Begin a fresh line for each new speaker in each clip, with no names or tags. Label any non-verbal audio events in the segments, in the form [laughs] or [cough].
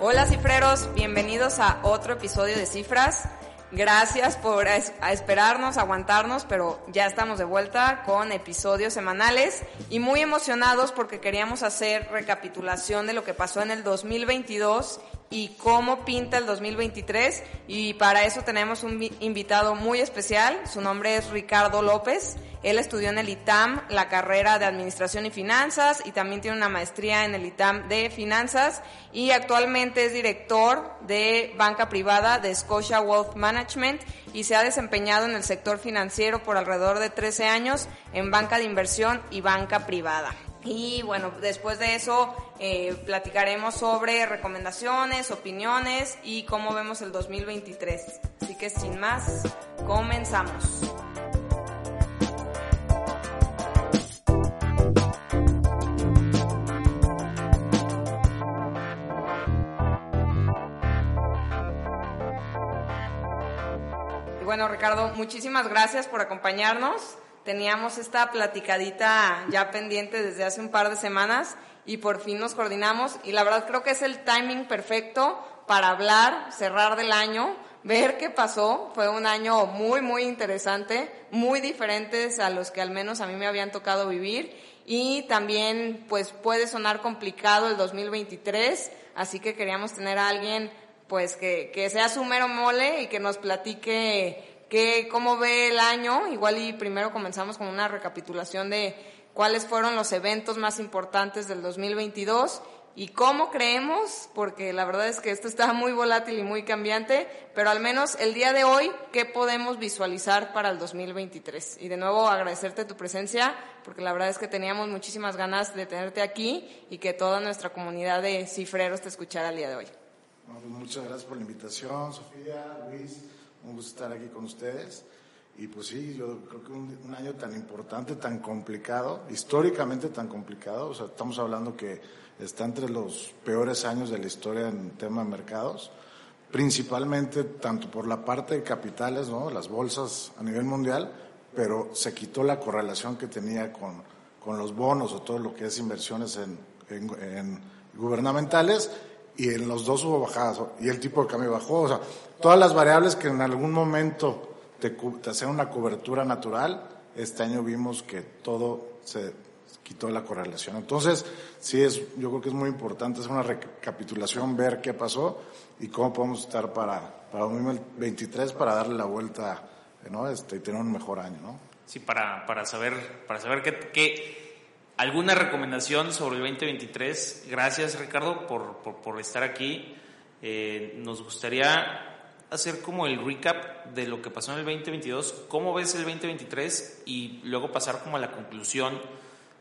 Hola cifreros, bienvenidos a otro episodio de Cifras. Gracias por esperarnos, aguantarnos, pero ya estamos de vuelta con episodios semanales y muy emocionados porque queríamos hacer recapitulación de lo que pasó en el 2022 y cómo pinta el 2023 y para eso tenemos un invitado muy especial, su nombre es Ricardo López, él estudió en el ITAM la carrera de Administración y Finanzas y también tiene una maestría en el ITAM de Finanzas y actualmente es director de banca privada de Scotia Wealth Management y se ha desempeñado en el sector financiero por alrededor de 13 años en banca de inversión y banca privada. Y bueno, después de eso eh, platicaremos sobre recomendaciones, opiniones y cómo vemos el 2023. Así que sin más, comenzamos. Y bueno, Ricardo, muchísimas gracias por acompañarnos teníamos esta platicadita ya pendiente desde hace un par de semanas y por fin nos coordinamos y la verdad creo que es el timing perfecto para hablar, cerrar del año, ver qué pasó. Fue un año muy, muy interesante, muy diferentes a los que al menos a mí me habían tocado vivir y también pues puede sonar complicado el 2023, así que queríamos tener a alguien pues que, que sea su mero mole y que nos platique ¿Qué, ¿Cómo ve el año? Igual y primero comenzamos con una recapitulación de cuáles fueron los eventos más importantes del 2022 y cómo creemos, porque la verdad es que esto está muy volátil y muy cambiante, pero al menos el día de hoy, ¿qué podemos visualizar para el 2023? Y de nuevo agradecerte tu presencia, porque la verdad es que teníamos muchísimas ganas de tenerte aquí y que toda nuestra comunidad de cifreros te escuchara el día de hoy.
Pues muchas gracias por la invitación, Sofía, Luis un gusto estar aquí con ustedes. Y pues sí, yo creo que un, año tan importante, tan complicado, históricamente tan complicado, o sea, estamos hablando que está entre los peores años de la historia en tema de mercados, principalmente tanto por la parte de capitales, ¿no? las bolsas a nivel mundial, pero se quitó la correlación que tenía con, con los bonos o todo lo que es inversiones en, en gubernamentales y en los dos hubo bajadas y el tipo de cambio bajó. O sea, todas las variables que en algún momento te, te hacían una cobertura natural, este año vimos que todo se quitó la correlación. Entonces, sí es, yo creo que es muy importante hacer una recapitulación, ver qué pasó y cómo podemos estar para, para 2023 para darle la vuelta, ¿no? Este, y tener un mejor año, ¿no?
Sí, para, para saber, para saber qué, qué ¿Alguna recomendación sobre el 2023? Gracias Ricardo por, por, estar aquí. Eh, nos gustaría hacer como el recap de lo que pasó en el 2022, cómo ves el 2023 y luego pasar como a la conclusión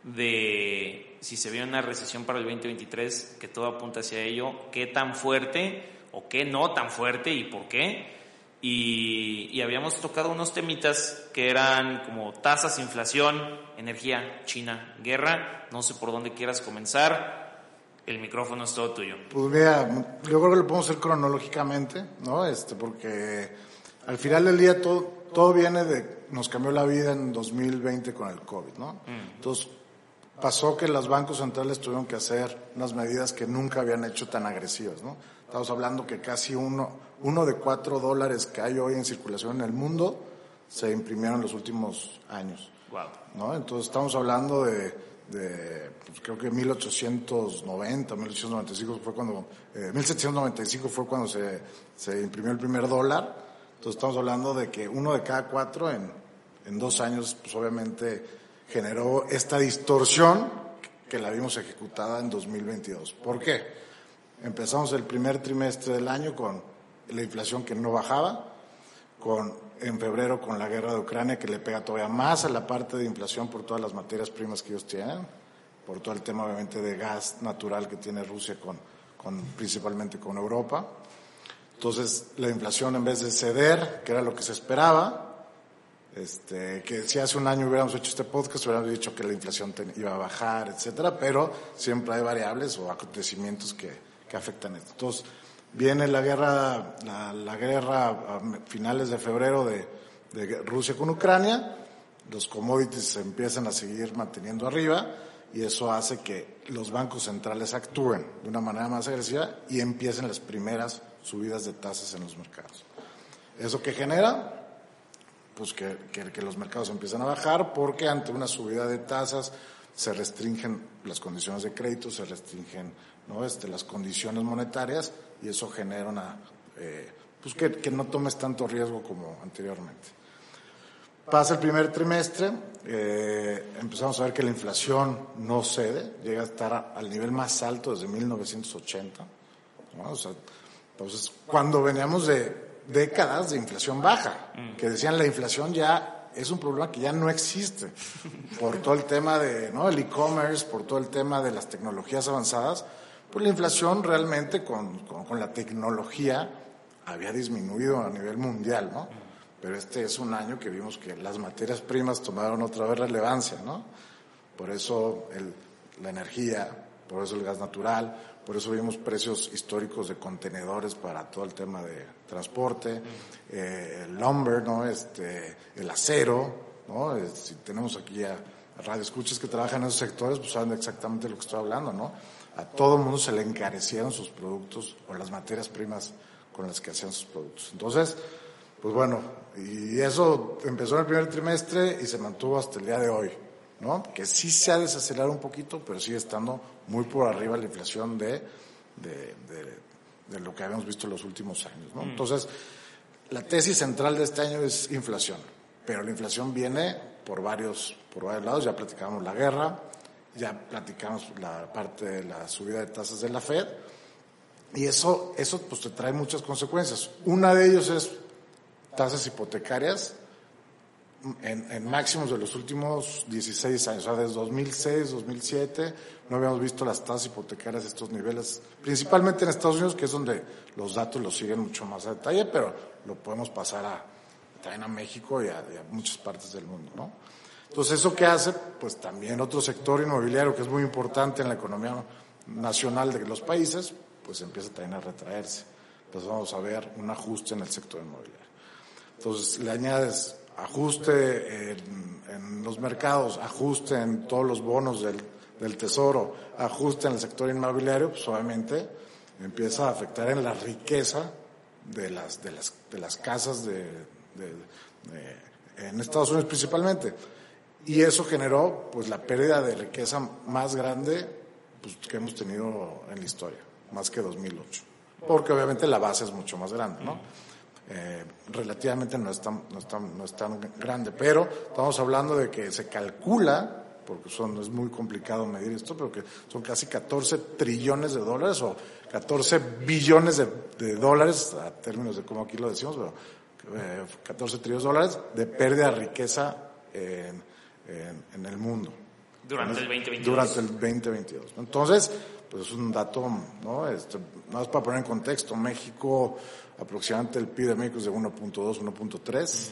de si se ve una recesión para el 2023, que todo apunta hacia ello, qué tan fuerte o qué no tan fuerte y por qué. Y, habíamos tocado unos temitas que eran como tasas, inflación, energía, China, guerra. No sé por dónde quieras comenzar. El micrófono es todo tuyo.
Pues mira, yo creo que lo podemos hacer cronológicamente, ¿no? Este, porque al final del día todo, todo viene de, nos cambió la vida en 2020 con el COVID, ¿no? Mm. Entonces, pasó que los bancos centrales tuvieron que hacer unas medidas que nunca habían hecho tan agresivas, ¿no? Estamos hablando que casi uno, uno de cuatro dólares que hay hoy en circulación en el mundo se imprimieron en los últimos años.
Wow.
¿no? Entonces estamos hablando de, de pues, creo que 1890, 1895 fue cuando, eh, 1795 fue cuando se, se imprimió el primer dólar. Entonces estamos hablando de que uno de cada cuatro en, en dos años, pues obviamente generó esta distorsión que la vimos ejecutada en 2022. ¿Por qué? Empezamos el primer trimestre del año con la inflación que no bajaba, con en febrero con la guerra de Ucrania que le pega todavía más a la parte de inflación por todas las materias primas que ellos tienen, por todo el tema obviamente de gas natural que tiene Rusia con, con principalmente con Europa. Entonces la inflación en vez de ceder, que era lo que se esperaba, este, que si hace un año hubiéramos hecho este podcast, hubiéramos dicho que la inflación iba a bajar, etcétera, pero siempre hay variables o acontecimientos que, que afectan esto. Entonces, Viene la guerra, la, guerra a finales de febrero de, de Rusia con Ucrania, los commodities se empiezan a seguir manteniendo arriba y eso hace que los bancos centrales actúen de una manera más agresiva y empiecen las primeras subidas de tasas en los mercados. ¿Eso que genera? Pues que, que, los mercados empiezan a bajar porque ante una subida de tasas se restringen las condiciones de crédito, se restringen ¿no? este, las condiciones monetarias y eso genera una, eh, pues que, que no tomes tanto riesgo como anteriormente. Pasa el primer trimestre, eh, empezamos a ver que la inflación no cede, llega a estar al nivel más alto desde 1980. entonces, cuando veníamos de décadas de inflación baja, que decían la inflación ya es un problema que ya no existe por todo el tema de ¿no? el e-commerce, por todo el tema de las tecnologías avanzadas, pues la inflación realmente con, con, la tecnología había disminuido a nivel mundial, ¿no? pero este es un año que vimos que las materias primas tomaron otra vez relevancia, ¿no? Por eso la energía, por eso el gas natural, por eso vimos precios históricos de contenedores para todo el tema de transporte, eh, el lumber, ¿no? Este, el acero, ¿no? Si tenemos aquí a, radio escuchas que trabajan en esos sectores, pues saben exactamente lo que estoy hablando, ¿no? A todo el mundo se le encarecieron sus productos o las materias primas con las que hacían sus productos. Entonces, pues bueno, y eso empezó en el primer trimestre y se mantuvo hasta el día de hoy, ¿no? Que sí se ha desacelerado un poquito, pero sigue estando muy por arriba la inflación de, de, de, lo que habíamos visto en los últimos años, ¿no? Mm. Entonces, la tesis central de este año es inflación, pero la inflación viene por varios, por varios lados, ya platicamos la guerra, ya platicamos la parte de la subida de tasas de la Fed, y eso, eso pues te trae muchas consecuencias. Una de ellos es tasas hipotecarias en, máximos de los últimos 16 años, o sea, desde 2006, 2007, no habíamos visto las tasas hipotecarias a estos niveles, principalmente en Estados Unidos, que es donde los datos los siguen mucho más a detalle, pero lo podemos pasar a, también a México y a, muchas partes del mundo, ¿no? Entonces, ¿eso qué hace? Pues también otro sector inmobiliario que es muy importante en la economía nacional de los países, pues empieza también a retraerse. Vamos a ver un ajuste en el sector inmobiliario. Entonces le añades ajuste en, los mercados, ajuste en todos los bonos del, tesoro, ajuste en el sector inmobiliario, pues obviamente empieza a afectar en la riqueza de las, de las, de las casas de, en Estados Unidos principalmente. Y eso generó pues la pérdida de riqueza más grande pues, que hemos tenido en la historia, más que 2008. Porque obviamente la base es mucho más grande, ¿no? Eh, relativamente no es, tan, no, es tan, no es tan grande, pero estamos hablando de que se calcula, porque son, es muy complicado medir esto, pero que son casi 14 trillones de dólares o 14 billones de, dólares, a términos de cómo aquí lo decimos, pero 14 eh, trillones de dólares de pérdida de riqueza en, el mundo.
Durante el 2022.
Durante el 2022. Entonces, pues es un dato, ¿no? Este, nada más para poner en contexto, México aproximadamente el PIB de México es de 1.2, 1.3,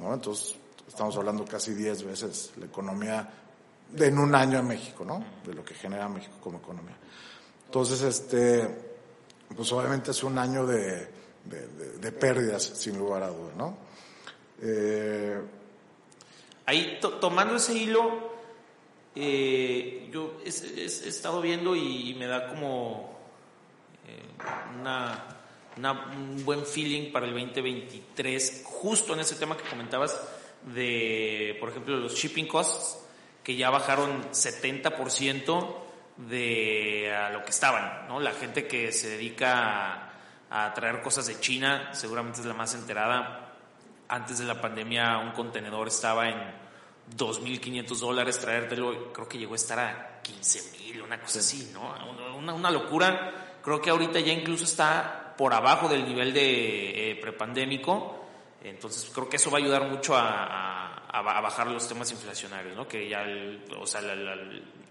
¿no? Entonces, estamos hablando casi 10 veces la economía de, en un año en México, ¿no? De lo que genera México como economía. Entonces, este, pues obviamente es un año de, de, pérdidas, sin lugar a dudas, ¿no?
Eh, Ahí, tomando ese hilo, eh, yo he, estado viendo y, me da como eh, una un buen feeling para el 2023, justo en ese tema que comentabas de, por ejemplo, los shipping costs, que ya bajaron 70% de lo que estaban, ¿no? La gente que se dedica a, traer cosas de China seguramente es la más enterada. Antes de la pandemia un contenedor estaba en 2.500 dólares, traértelo creo que llegó a estar a 15.000, una cosa así, ¿no? Una, una locura. Creo que ahorita ya incluso está por abajo del nivel de eh, prepandémico. Entonces creo que eso va a ayudar mucho a, a, bajar los temas inflacionarios, ¿no? Que ya, o sea,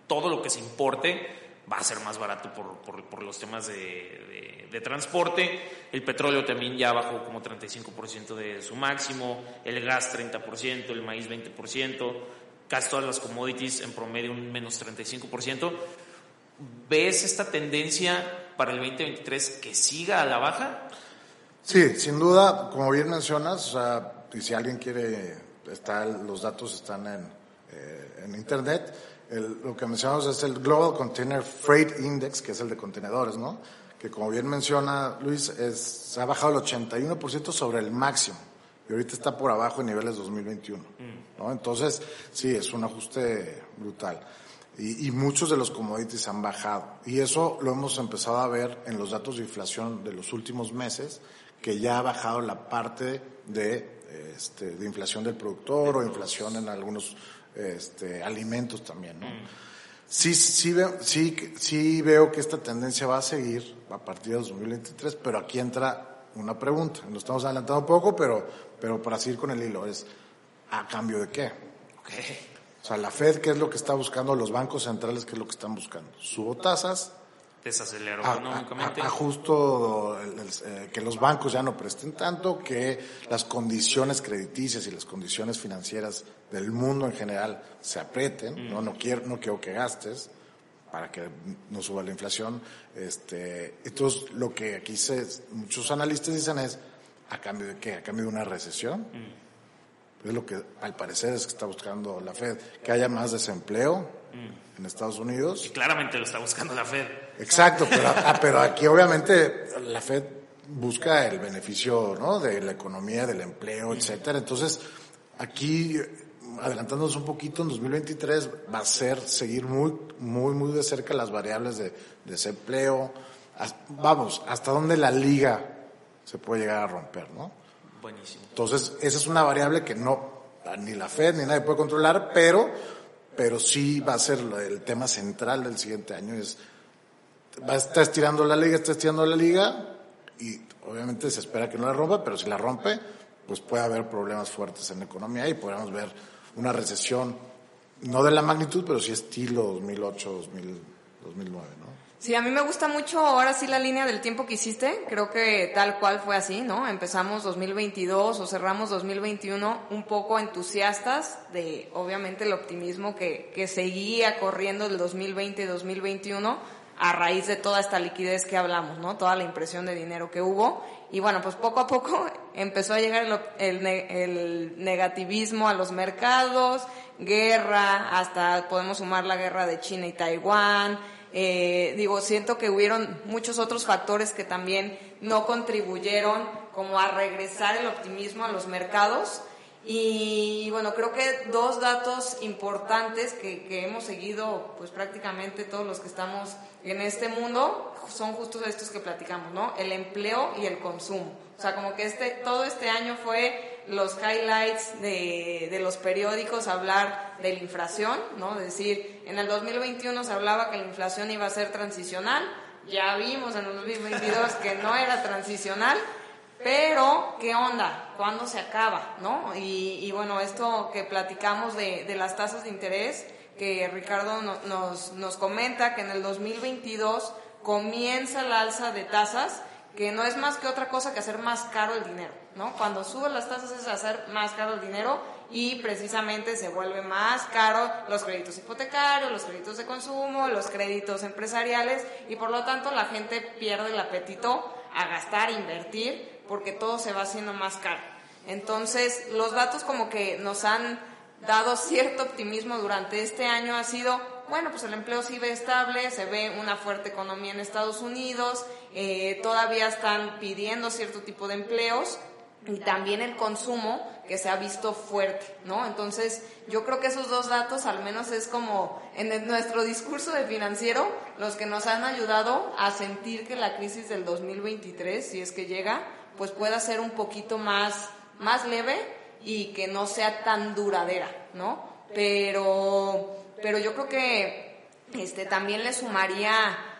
todo lo que se importe va a ser más barato por, por, por los temas de, de, transporte. El petróleo también ya bajó como 35% de su máximo, el gas 30%, el maíz 20%, casi todas las commodities en promedio un menos 35%. ¿Ves esta tendencia para el 2023 que siga a la baja?
Sí, sin duda, como bien mencionas, y si alguien quiere, está, los datos están en, eh, en internet. lo que mencionamos es el Global Container Freight Index, que es el de contenedores, ¿no? Que como bien menciona Luis, es, ha bajado el 81% sobre el máximo. Y ahorita está por abajo en niveles 2021. ¿no? Entonces, sí, es un ajuste brutal. Y, y, muchos de los commodities han bajado. Y eso lo hemos empezado a ver en los datos de inflación de los últimos meses, que ya ha bajado la parte de, este, de inflación del productor o inflación en algunos este, alimentos también, ¿no? Sí, sí, veo, sí, sí veo que esta tendencia va a seguir a partir de 2023, pero aquí entra una pregunta. Nos estamos adelantando un poco, pero, pero para seguir con el hilo, es ¿a cambio de qué?
Okay.
O sea, la Fed, ¿qué es lo que está buscando? Los bancos centrales, ¿qué es lo que están buscando? Subo tasas,
desaceleró
a,
económicamente.
A, a, justo eh, que los bancos ya no presten tanto, que las condiciones crediticias y las condiciones financieras del mundo en general se aprieten, mm. no no quiero no quiero que gastes para que no suba la inflación. Este, entonces lo que aquí se, muchos analistas dicen es a cambio de qué, a cambio de una recesión. Mm. Es lo que al parecer es que está buscando la Fed, que haya más desempleo mm. en Estados Unidos.
Y claramente lo está buscando la Fed.
Exacto, pero, ah, pero aquí obviamente la Fed busca el beneficio ¿no? de la economía, del empleo, etcétera. Entonces, aquí, adelantándonos un poquito, en 2023 va a ser seguir muy, muy, muy de cerca las variables de, de desempleo. Vamos, hasta dónde la liga se puede llegar a romper, ¿no?
Buenísimo.
Entonces, esa es una variable que no, ni la Fed ni nadie puede controlar, pero, pero sí va a ser el tema central del siguiente año, es estar estirando la liga, está estirando la liga y obviamente se espera que no la rompa, pero si la rompe, pues puede haber problemas fuertes en la economía y podríamos ver una recesión, no de la magnitud, pero sí estilo 2008, 2000, 2009, ¿no?
Sí, a mí me gusta mucho ahora sí la línea del tiempo que hiciste. Creo que tal cual fue así, ¿no? Empezamos 2022 o cerramos 2021 un poco entusiastas de, obviamente, el optimismo que, que seguía corriendo del 2020 y 2021 a raíz de toda esta liquidez que hablamos, ¿no? Toda la impresión de dinero que hubo. Y bueno, pues poco a poco [laughs] empezó a llegar el, el, negativismo a los mercados, guerra, hasta podemos sumar la guerra de China y Taiwán. Eh, digo, siento que hubieron muchos otros factores que también no contribuyeron como a regresar el optimismo a los mercados. Y bueno, creo que dos datos importantes que, que hemos seguido pues prácticamente todos los que estamos en este mundo son justo estos que platicamos, ¿no? El empleo y el consumo. O sea, como que este, todo este año fue los highlights de, de los periódicos hablar de la inflación, ¿no? Es decir, en el 2021 se hablaba que la inflación iba a ser transicional, ya vimos en el 2022 que no era transicional, pero, ¿qué onda? ¿Cuándo se acaba? ¿No? Y, y bueno, esto que platicamos de, de las tasas de interés, que Ricardo nos, nos comenta que en el 2022 comienza la alza de tasas, que no es más que otra cosa que hacer más caro el dinero, ¿no? Cuando suben las tasas es hacer más caro el dinero y precisamente se vuelve más caro los créditos hipotecarios, los créditos de consumo, los créditos empresariales y por lo tanto la gente pierde el apetito a gastar, invertir, porque todo se va haciendo más caro. Entonces, los datos como que nos han dado cierto optimismo durante este año ha sido, bueno, pues el empleo ve estable, se ve una fuerte economía en Estados Unidos, eh, todavía están pidiendo cierto tipo de empleos y también el consumo que se ha visto fuerte, ¿no? Entonces, yo creo que esos dos datos al menos es como en nuestro discurso de financiero los que nos han ayudado a sentir que la crisis del 2023, si es que llega, pues pueda ser un poquito más, más leve y que no sea tan duradera, ¿no? Pero, pero yo creo que este, también le sumaría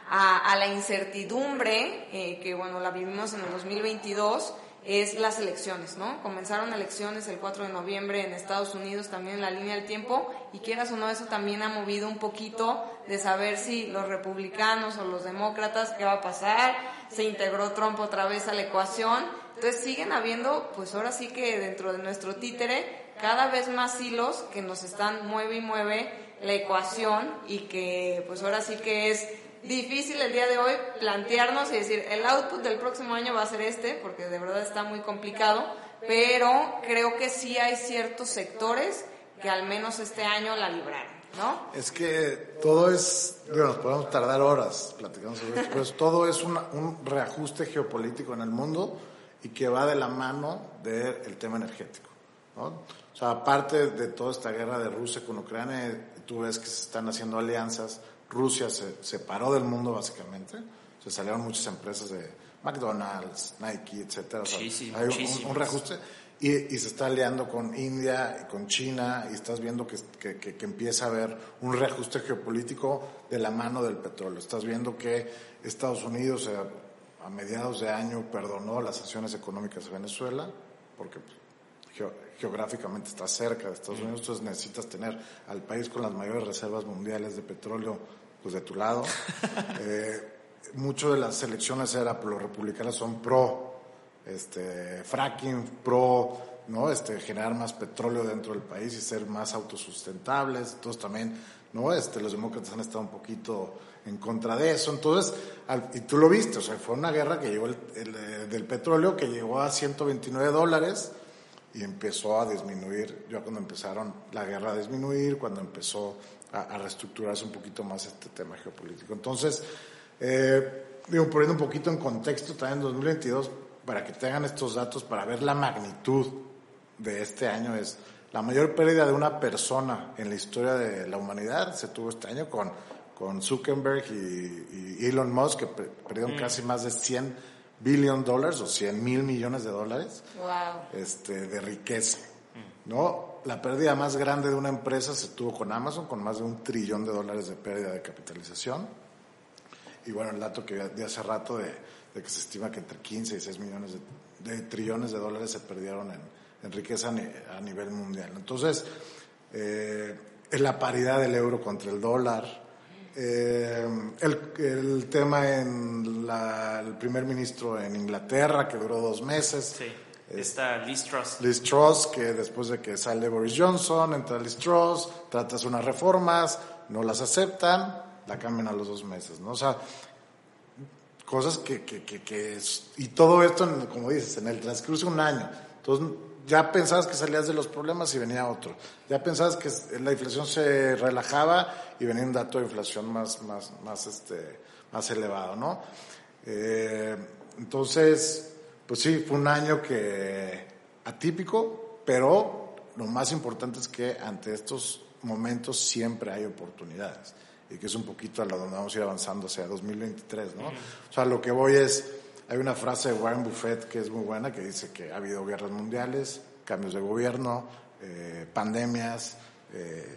a, la incertidumbre, eh, que bueno, la vivimos en el 2022, es las elecciones, ¿no? Comenzaron elecciones el 4 de noviembre en Estados Unidos, también en la línea del tiempo, y quieras o no, eso también ha movido un poquito de saber si los republicanos o los demócratas, qué va a pasar, se integró Trump otra vez a la ecuación, entonces siguen habiendo, pues ahora sí que dentro de nuestro títere, cada vez más hilos que nos están mueve y mueve la ecuación y que pues ahora sí que es difícil el día de hoy plantearnos y decir, el output del próximo año va a ser este, porque de verdad está muy complicado, pero creo que sí hay ciertos sectores que al menos este año la libraron. ¿No?
Es que todo es, digo, nos podemos tardar horas platicando sobre esto, pero todo es un reajuste geopolítico en el mundo y que va de la mano del tema energético. ¿no? O sea, aparte de toda esta guerra de Rusia con Ucrania, tú ves que se están haciendo alianzas. Rusia se separó del mundo básicamente. Se salieron muchas empresas de McDonald's, Nike, etcétera. hay un, reajuste. Y, se está aliando con India y con China y estás viendo que, que, que, empieza a haber un reajuste geopolítico de la mano del petróleo. Estás viendo que Estados Unidos eh, a mediados de año perdonó las sanciones económicas de Venezuela porque geográficamente está cerca de Estados Unidos, entonces necesitas tener al país con las mayores reservas mundiales de petróleo pues de tu lado. [laughs] eh, mucho de las elecciones era, los republicanos son pro este, fracking, pro ¿no? este, generar más petróleo dentro del país y ser más autosustentables. Entonces también ¿no? este, los demócratas han estado un poquito en contra de eso. Entonces, y tú lo viste, o sea, fue una guerra que llegó el, eh, del petróleo que llegó a 129 dólares y empezó a disminuir, ya cuando empezaron la guerra a disminuir, cuando empezó a, reestructurarse un poquito más este tema geopolítico. Entonces, eh, digo, poniendo un poquito en contexto también en 2022, para que tengan estos datos, para ver la magnitud de este año, es la mayor pérdida de una persona en la historia de la humanidad se tuvo este año con, con Zuckerberg y, Elon Musk, que perdieron mm. casi más de 100 billion dólares o 100 mil millones de dólares este, de riqueza. ¿no? La pérdida más grande de una empresa se tuvo con Amazon, con más de un trillón de dólares de pérdida de capitalización. Y bueno, el dato que de hace rato de, que se estima que entre 15 y 6 millones de, trillones de dólares se perdieron en, riqueza a nivel mundial. Entonces, eh, en la paridad del euro contra el dólar, eh, el, tema en el primer ministro en Inglaterra, que duró dos meses.
Sí. Está Liz Truss.
Liz Truss, que después de que sale Boris Johnson, entra Liz Truss, tratas unas reformas, no las aceptan, la cambian a los dos meses, ¿no? O sea, cosas que, que, que, que y todo esto, como dices, en el transcurso de un año. Entonces, ya pensabas que salías de los problemas y venía otro. Ya pensabas que la inflación se relajaba y venía un dato de inflación más, más, más, este, más elevado, ¿no? Eh, entonces, pues sí, fue un año que atípico, pero lo más importante es que ante estos momentos siempre hay oportunidades y que es un poquito a lo donde vamos a ir avanzando hacia 2023, ¿no? O sea, lo que voy es hay una frase de Warren Buffett que es muy buena que dice que ha habido guerras mundiales, cambios de gobierno, eh, pandemias, eh,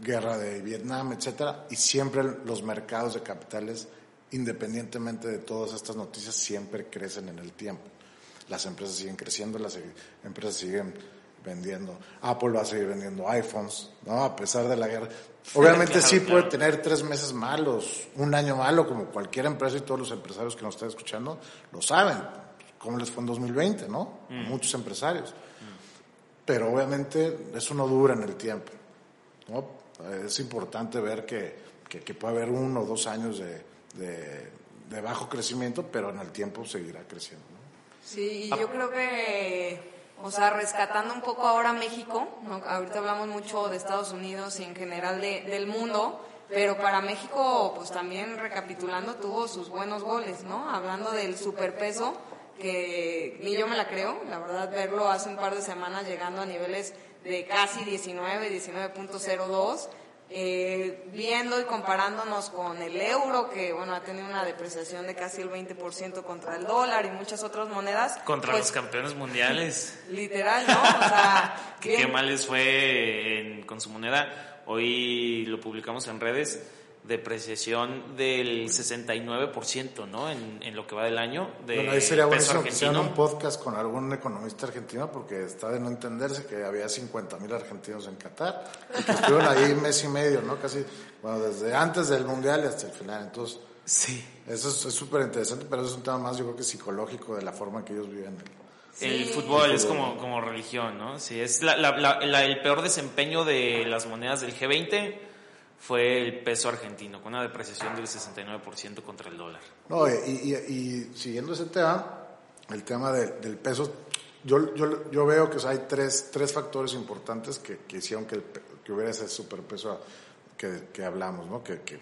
guerra de Vietnam, etcétera, y siempre los mercados de capitales, independientemente de todas estas noticias, siempre crecen en el tiempo. Las empresas siguen creciendo, las empresas siguen vendiendo. Apple va a seguir vendiendo iPhones, ¿no? A pesar de la guerra. Obviamente sí puede tener tres meses malos, un año malo, como cualquier empresa y todos los empresarios que nos están escuchando lo saben, cómo les fue en 2020, ¿no? Mm. Muchos empresarios. Pero obviamente eso no dura en el tiempo, ¿no? Es importante ver que, que, puede haber uno o dos años de, de, bajo crecimiento, pero en el tiempo seguirá creciendo. ¿no?
Sí, yo creo que o sea, rescatando un poco ahora México, ahorita hablamos mucho de Estados Unidos y en general del mundo, pero para México, pues también recapitulando, tuvo sus buenos goles, ¿no? Hablando del superpeso, que ni yo me la creo, la verdad, verlo hace un par de semanas llegando a niveles de casi 19, 19.02 eh, viendo y comparándonos con el euro, que bueno, ha tenido una depreciación de casi el 20% contra el dólar y muchas otras monedas.
Contra pues, los campeones mundiales.
Literal, ¿no? O sea, [laughs]
qué mal les fue con su moneda. Hoy lo publicamos en redes depreciación del 69%, ¿no? En, en, lo que va del año. De
bueno, ahí sería bueno que hicieran un podcast con algún economista argentino, porque está de no entenderse que había 50 mil argentinos en Qatar, y que estuvieron ahí mes y medio, ¿no? Casi, bueno, desde antes del Mundial y hasta el final. Entonces,
sí.
Eso es súper interesante, pero eso es un tema más, yo creo que psicológico, de la forma en que ellos viven.
el, fútbol es como, como religión, ¿no? Sí, es la, la, el peor desempeño de las monedas del G20 fue el peso argentino, con una depreciación del 69% contra el dólar.
No, y, y, siguiendo ese tema, el tema del peso, yo, yo, yo, veo que hay tres, tres factores importantes que, que hicieron que, que, hubiera ese superpeso que, que hablamos, ¿no? Que, que,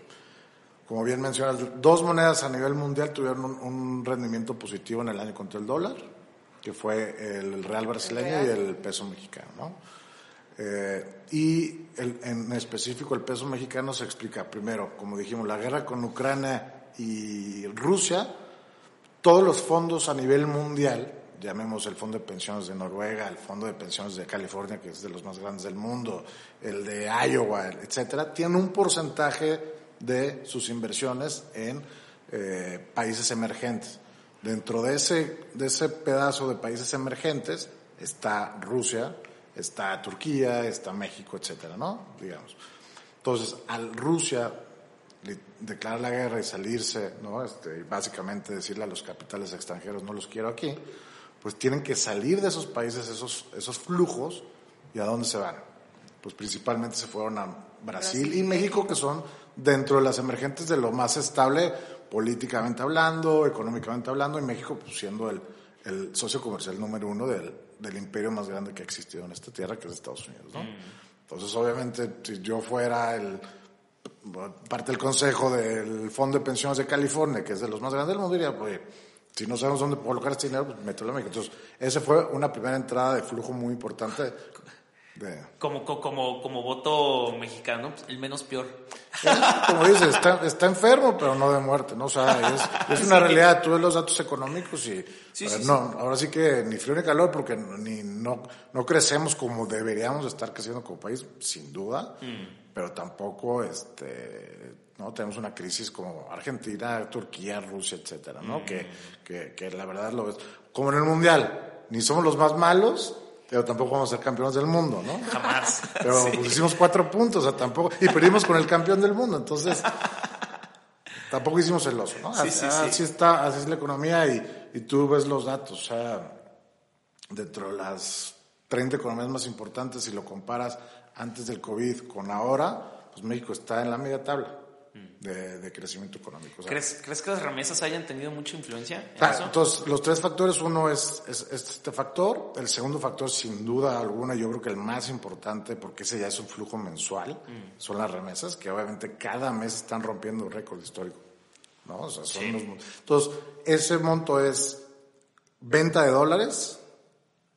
como bien mencionas, dos monedas a nivel mundial tuvieron un, rendimiento positivo en el año contra el dólar, que fue el real brasileño y el peso mexicano, ¿no? Eh, y en específico el peso mexicano se explica primero, como dijimos, la guerra con Ucrania y Rusia, todos los fondos a nivel mundial, llamemos el Fondo de Pensiones de Noruega, el Fondo de Pensiones de California, que es de los más grandes del mundo, el de Iowa, etcétera, tienen un porcentaje de sus inversiones en eh, países emergentes. Dentro de ese, de ese pedazo de países emergentes está Rusia, está Turquía, está México, etcétera, ¿no? Digamos. Entonces, al Rusia declarar la guerra y salirse, ¿no? Este, básicamente decirle a los capitales extranjeros no los quiero aquí, pues tienen que salir de esos países esos, esos flujos y a dónde se van. Pues principalmente se fueron a Brasil, y México, que son dentro de las emergentes de lo más estable políticamente hablando, económicamente hablando, y México pues, siendo el, el socio comercial número uno del, del imperio más grande que ha existido en esta tierra, que es Estados Unidos, ¿no? Mm. Entonces, obviamente, si yo fuera el parte del consejo del Fondo de Pensiones de California, que es de los más grandes del mundo, diría, pues, si no sabemos dónde colocar este dinero, pues mételo a México. Entonces, esa fue una primera entrada de flujo muy importante
como, como, como voto mexicano, pues, el menos peor.
como dices, está, está, enfermo, pero no de muerte, ¿no? O sea, es, es una realidad. Tú ves los datos económicos y no, ahora sí que ni frío ni calor, porque ni, no, no crecemos como deberíamos estar creciendo como país, sin duda, mm. pero tampoco este, ¿no? Tenemos una crisis como Argentina, Turquía, Rusia, etcétera, ¿no? Mm. Que, que, que la verdad lo ves. Como en el Mundial, ni somos los más malos, pero tampoco vamos a ser campeones del mundo, ¿no?
Jamás. [laughs]
Pero pues, hicimos cuatro puntos, o sea, tampoco, y perdimos con el campeón del mundo, entonces [laughs] tampoco hicimos el oso, ¿no? así, está, así es la economía y, y tú ves los datos, o sea, dentro de las 30 economías más importantes, si lo comparas antes del COVID con ahora, pues México está en la media tabla de, crecimiento económico.
¿Crees, ¿Crees, que las remesas hayan tenido mucha influencia?
En ah, Entonces, los tres factores, uno es, este factor, el segundo factor, sin duda alguna, yo creo que el más importante, porque ese ya es un flujo mensual, mm. son las remesas, que obviamente cada mes están rompiendo un récord histórico. ¿no? O sea, son entonces, ese monto es venta de dólares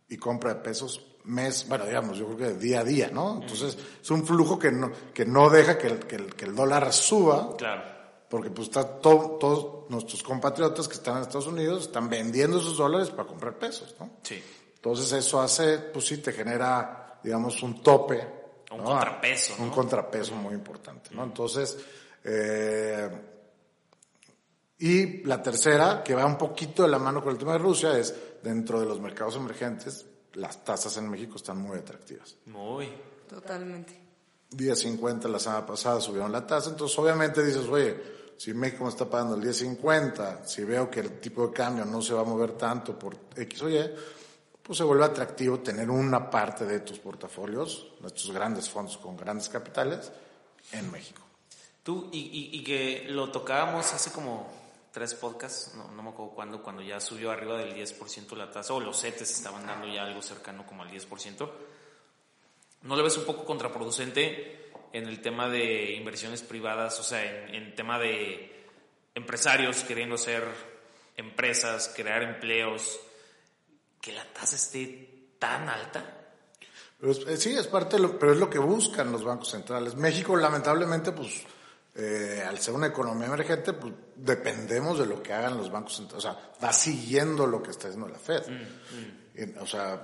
y compra de pesos mes, bueno, digamos, yo creo que día a día, ¿no? Entonces, es un flujo que no, que no deja que el, que el, que el dólar suba.
Claro.
Porque pues está todo, todos nuestros compatriotas que están en Estados Unidos están vendiendo esos dólares para comprar pesos, ¿no?
Sí.
Entonces eso hace, pues sí, te genera, digamos, un tope.
Un contrapeso.
Un contrapeso muy importante, ¿no? Entonces, eh, y la tercera, que va un poquito de la mano con el tema de Rusia, es dentro de los mercados emergentes, las tasas en México están muy atractivas.
Muy.
Totalmente.
10.50 la semana pasada subieron la tasa, entonces obviamente dices, oye, si México me está pagando el 10.50, si veo que el tipo de cambio no se va a mover tanto por X o Y, pues se vuelve atractivo tener una parte de tus portafolios, nuestros grandes fondos con grandes capitales, en México.
Tú, y, y que lo tocábamos hace como tres podcasts, no, no me acuerdo cuándo, cuando ya subió arriba del 10% la tasa, o los CETES estaban dando ya algo cercano como al 10%. ¿No le ves un poco contraproducente en el tema de inversiones privadas, o sea, en, en tema de empresarios queriendo ser empresas, crear empleos, que la tasa esté tan alta?
Eh, sí, es parte, pero es lo que buscan los bancos centrales. México, lamentablemente, pues eh, al ser una economía emergente, pues dependemos de lo que hagan los bancos centrales. O sea, va siguiendo lo que está haciendo la Fed. Mm, mm. O sea,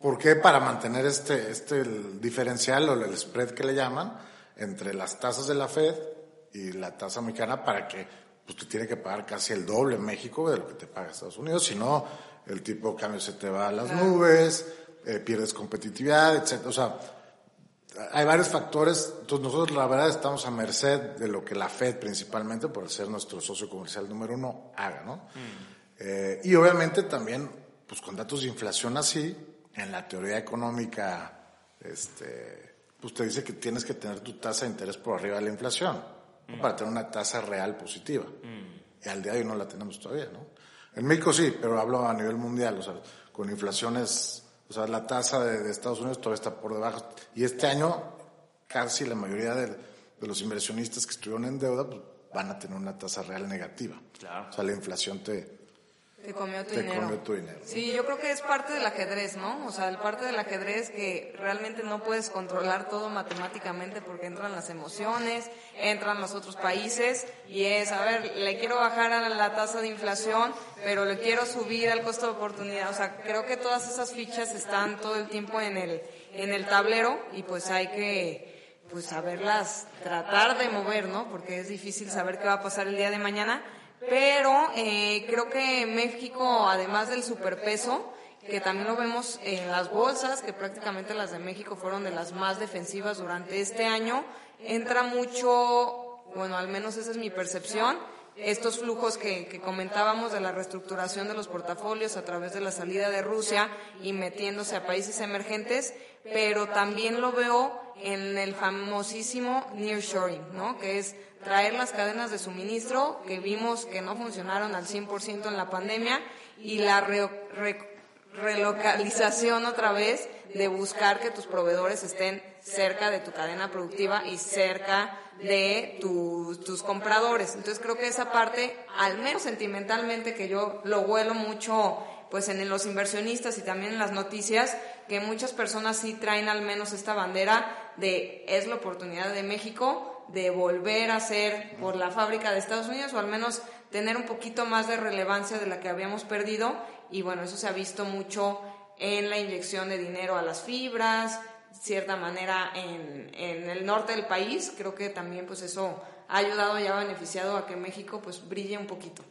¿por qué? Para mantener este, este diferencial o el spread que le llaman entre las tasas de la Fed y la tasa mexicana para que pues te tiene que pagar casi el doble en México de lo que te paga Estados Unidos, si no el tipo de cambio se te va a las nubes, eh, pierdes competitividad, etcétera. O sea, hay varios factores, entonces nosotros la verdad estamos a merced de lo que la Fed principalmente, por ser nuestro socio comercial número uno, haga, ¿no? Mm. Eh, y obviamente también, pues con datos de inflación así, en la teoría económica, este, pues te dice que tienes que tener tu tasa de interés por arriba de la inflación para tener una tasa real positiva. Y al día de hoy no la tenemos todavía, ¿no? En México sí, pero hablo a nivel mundial, o sea, con inflaciones, o sea, la tasa de, Estados Unidos todavía está por debajo. Y este año casi la mayoría de, de los inversionistas que estuvieron en deuda pues, van a tener una tasa real negativa.
Claro.
O sea, la inflación te,
te comió tu
te
dinero.
comió tu dinero.
Sí, yo creo que es parte del ajedrez, ¿no? O sea, el parte del ajedrez que realmente no puedes controlar todo matemáticamente porque entran las emociones, entran los otros países y es, a ver, le quiero bajar a la tasa de inflación, pero le quiero subir al costo de oportunidad. O sea, creo que todas esas fichas están todo el tiempo en el, en el tablero y pues hay que pues saberlas tratar de mover, ¿no? Porque es difícil saber qué va a pasar el día de mañana pero eh, creo que México, además del superpeso, que también lo vemos en las bolsas, que prácticamente las de México fueron de las más defensivas durante este año, entra mucho, bueno, al menos esa es mi percepción, estos flujos que, que, comentábamos de la reestructuración de los portafolios a través de la salida de Rusia y metiéndose a países emergentes, pero también lo veo en el famosísimo nearshoring, ¿no? Que es traer las cadenas de suministro que vimos que no funcionaron al 100% en la pandemia y la relocalización otra vez de buscar que tus proveedores estén cerca de tu cadena productiva y cerca de tus compradores. Entonces creo que esa parte, al menos sentimentalmente, que yo lo huelo mucho pues en los inversionistas y también en las noticias, que muchas personas sí traen al menos esta bandera de es la oportunidad de México de volver a ser por la fábrica de Estados Unidos o al menos tener un poquito más de relevancia de la que habíamos perdido y bueno, eso se ha visto mucho en la inyección de dinero a las fibras, cierta manera en, en el norte del país, creo que también pues eso ha ayudado y ha beneficiado a que México pues brille un poquito.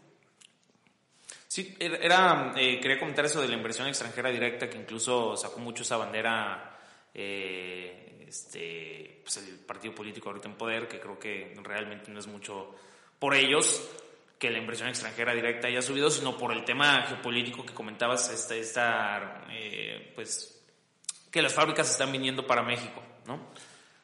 Sí, era, eh, quería comentar eso de la inversión extranjera directa que incluso sacó mucho esa bandera eh, este, pues el partido político ahorita en poder, que creo que realmente no es mucho por ellos que la inversión extranjera directa haya subido, sino por el tema geopolítico que comentabas, esta, esta eh, pues que las fábricas están viniendo para México, ¿no?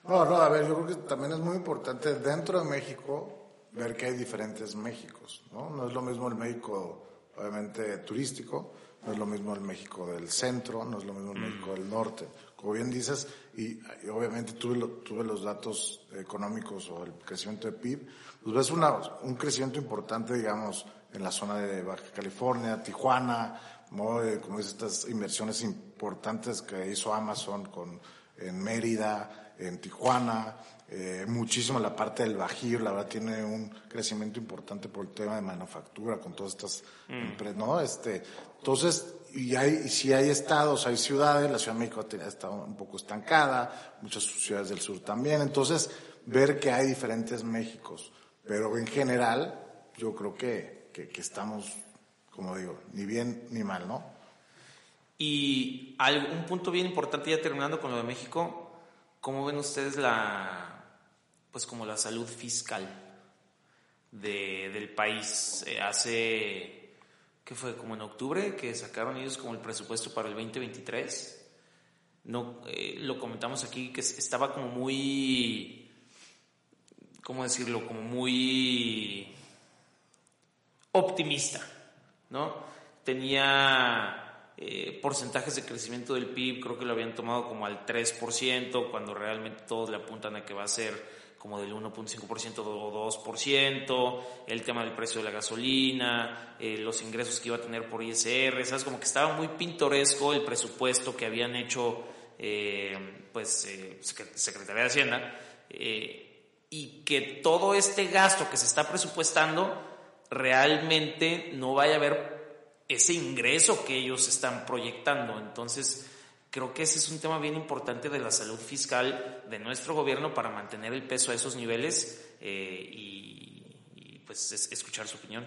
No, no, a ver, yo creo que también es muy importante dentro de México ver que hay diferentes Méxicos, ¿no? No es lo mismo el México, obviamente, turístico, no es lo mismo el México del centro, no es lo mismo el México del norte. Como bien dices, y, obviamente tuve, tuve los datos económicos o el crecimiento de PIB, pues ves una, un crecimiento importante, digamos, en la zona de Baja California, Tijuana, como dices, estas inversiones importantes que hizo Amazon con, en Mérida, en Tijuana, eh, muchísimo la parte del Bajío, la verdad tiene un crecimiento importante por el tema de manufactura con todas estas mm. empresas, ¿no? Este, entonces, y hay, y si hay estados, hay ciudades, la Ciudad de México está un poco estancada, muchas ciudades del sur también, entonces, ver que hay diferentes Méxicos, pero en general, yo creo que, que, que estamos, como digo, ni bien ni mal, ¿no?
Y un punto bien importante, ya terminando con lo de México, ¿cómo ven ustedes la, pues como la salud fiscal de, del país. Eh, hace, ¿qué fue? Como en octubre que sacaron ellos como el presupuesto para el 2023. No, eh, lo comentamos aquí que estaba como muy, ¿cómo decirlo? Como muy optimista, ¿no? Tenía eh, porcentajes de crecimiento del PIB, creo que lo habían tomado como al 3%, cuando realmente todos le apuntan a que va a ser como del 1.5% o 2%, el tema del precio de la gasolina, eh, los ingresos que iba a tener por ISR, ¿sabes? Como que estaba muy pintoresco el presupuesto que habían hecho, eh, pues, eh, Secretaría de Hacienda, y que todo este gasto que se está presupuestando realmente no vaya a haber ese ingreso que ellos están proyectando. Entonces, Creo que ese es un tema bien importante de la salud fiscal de nuestro gobierno para mantener el peso a esos niveles eh, y, pues escuchar su opinión.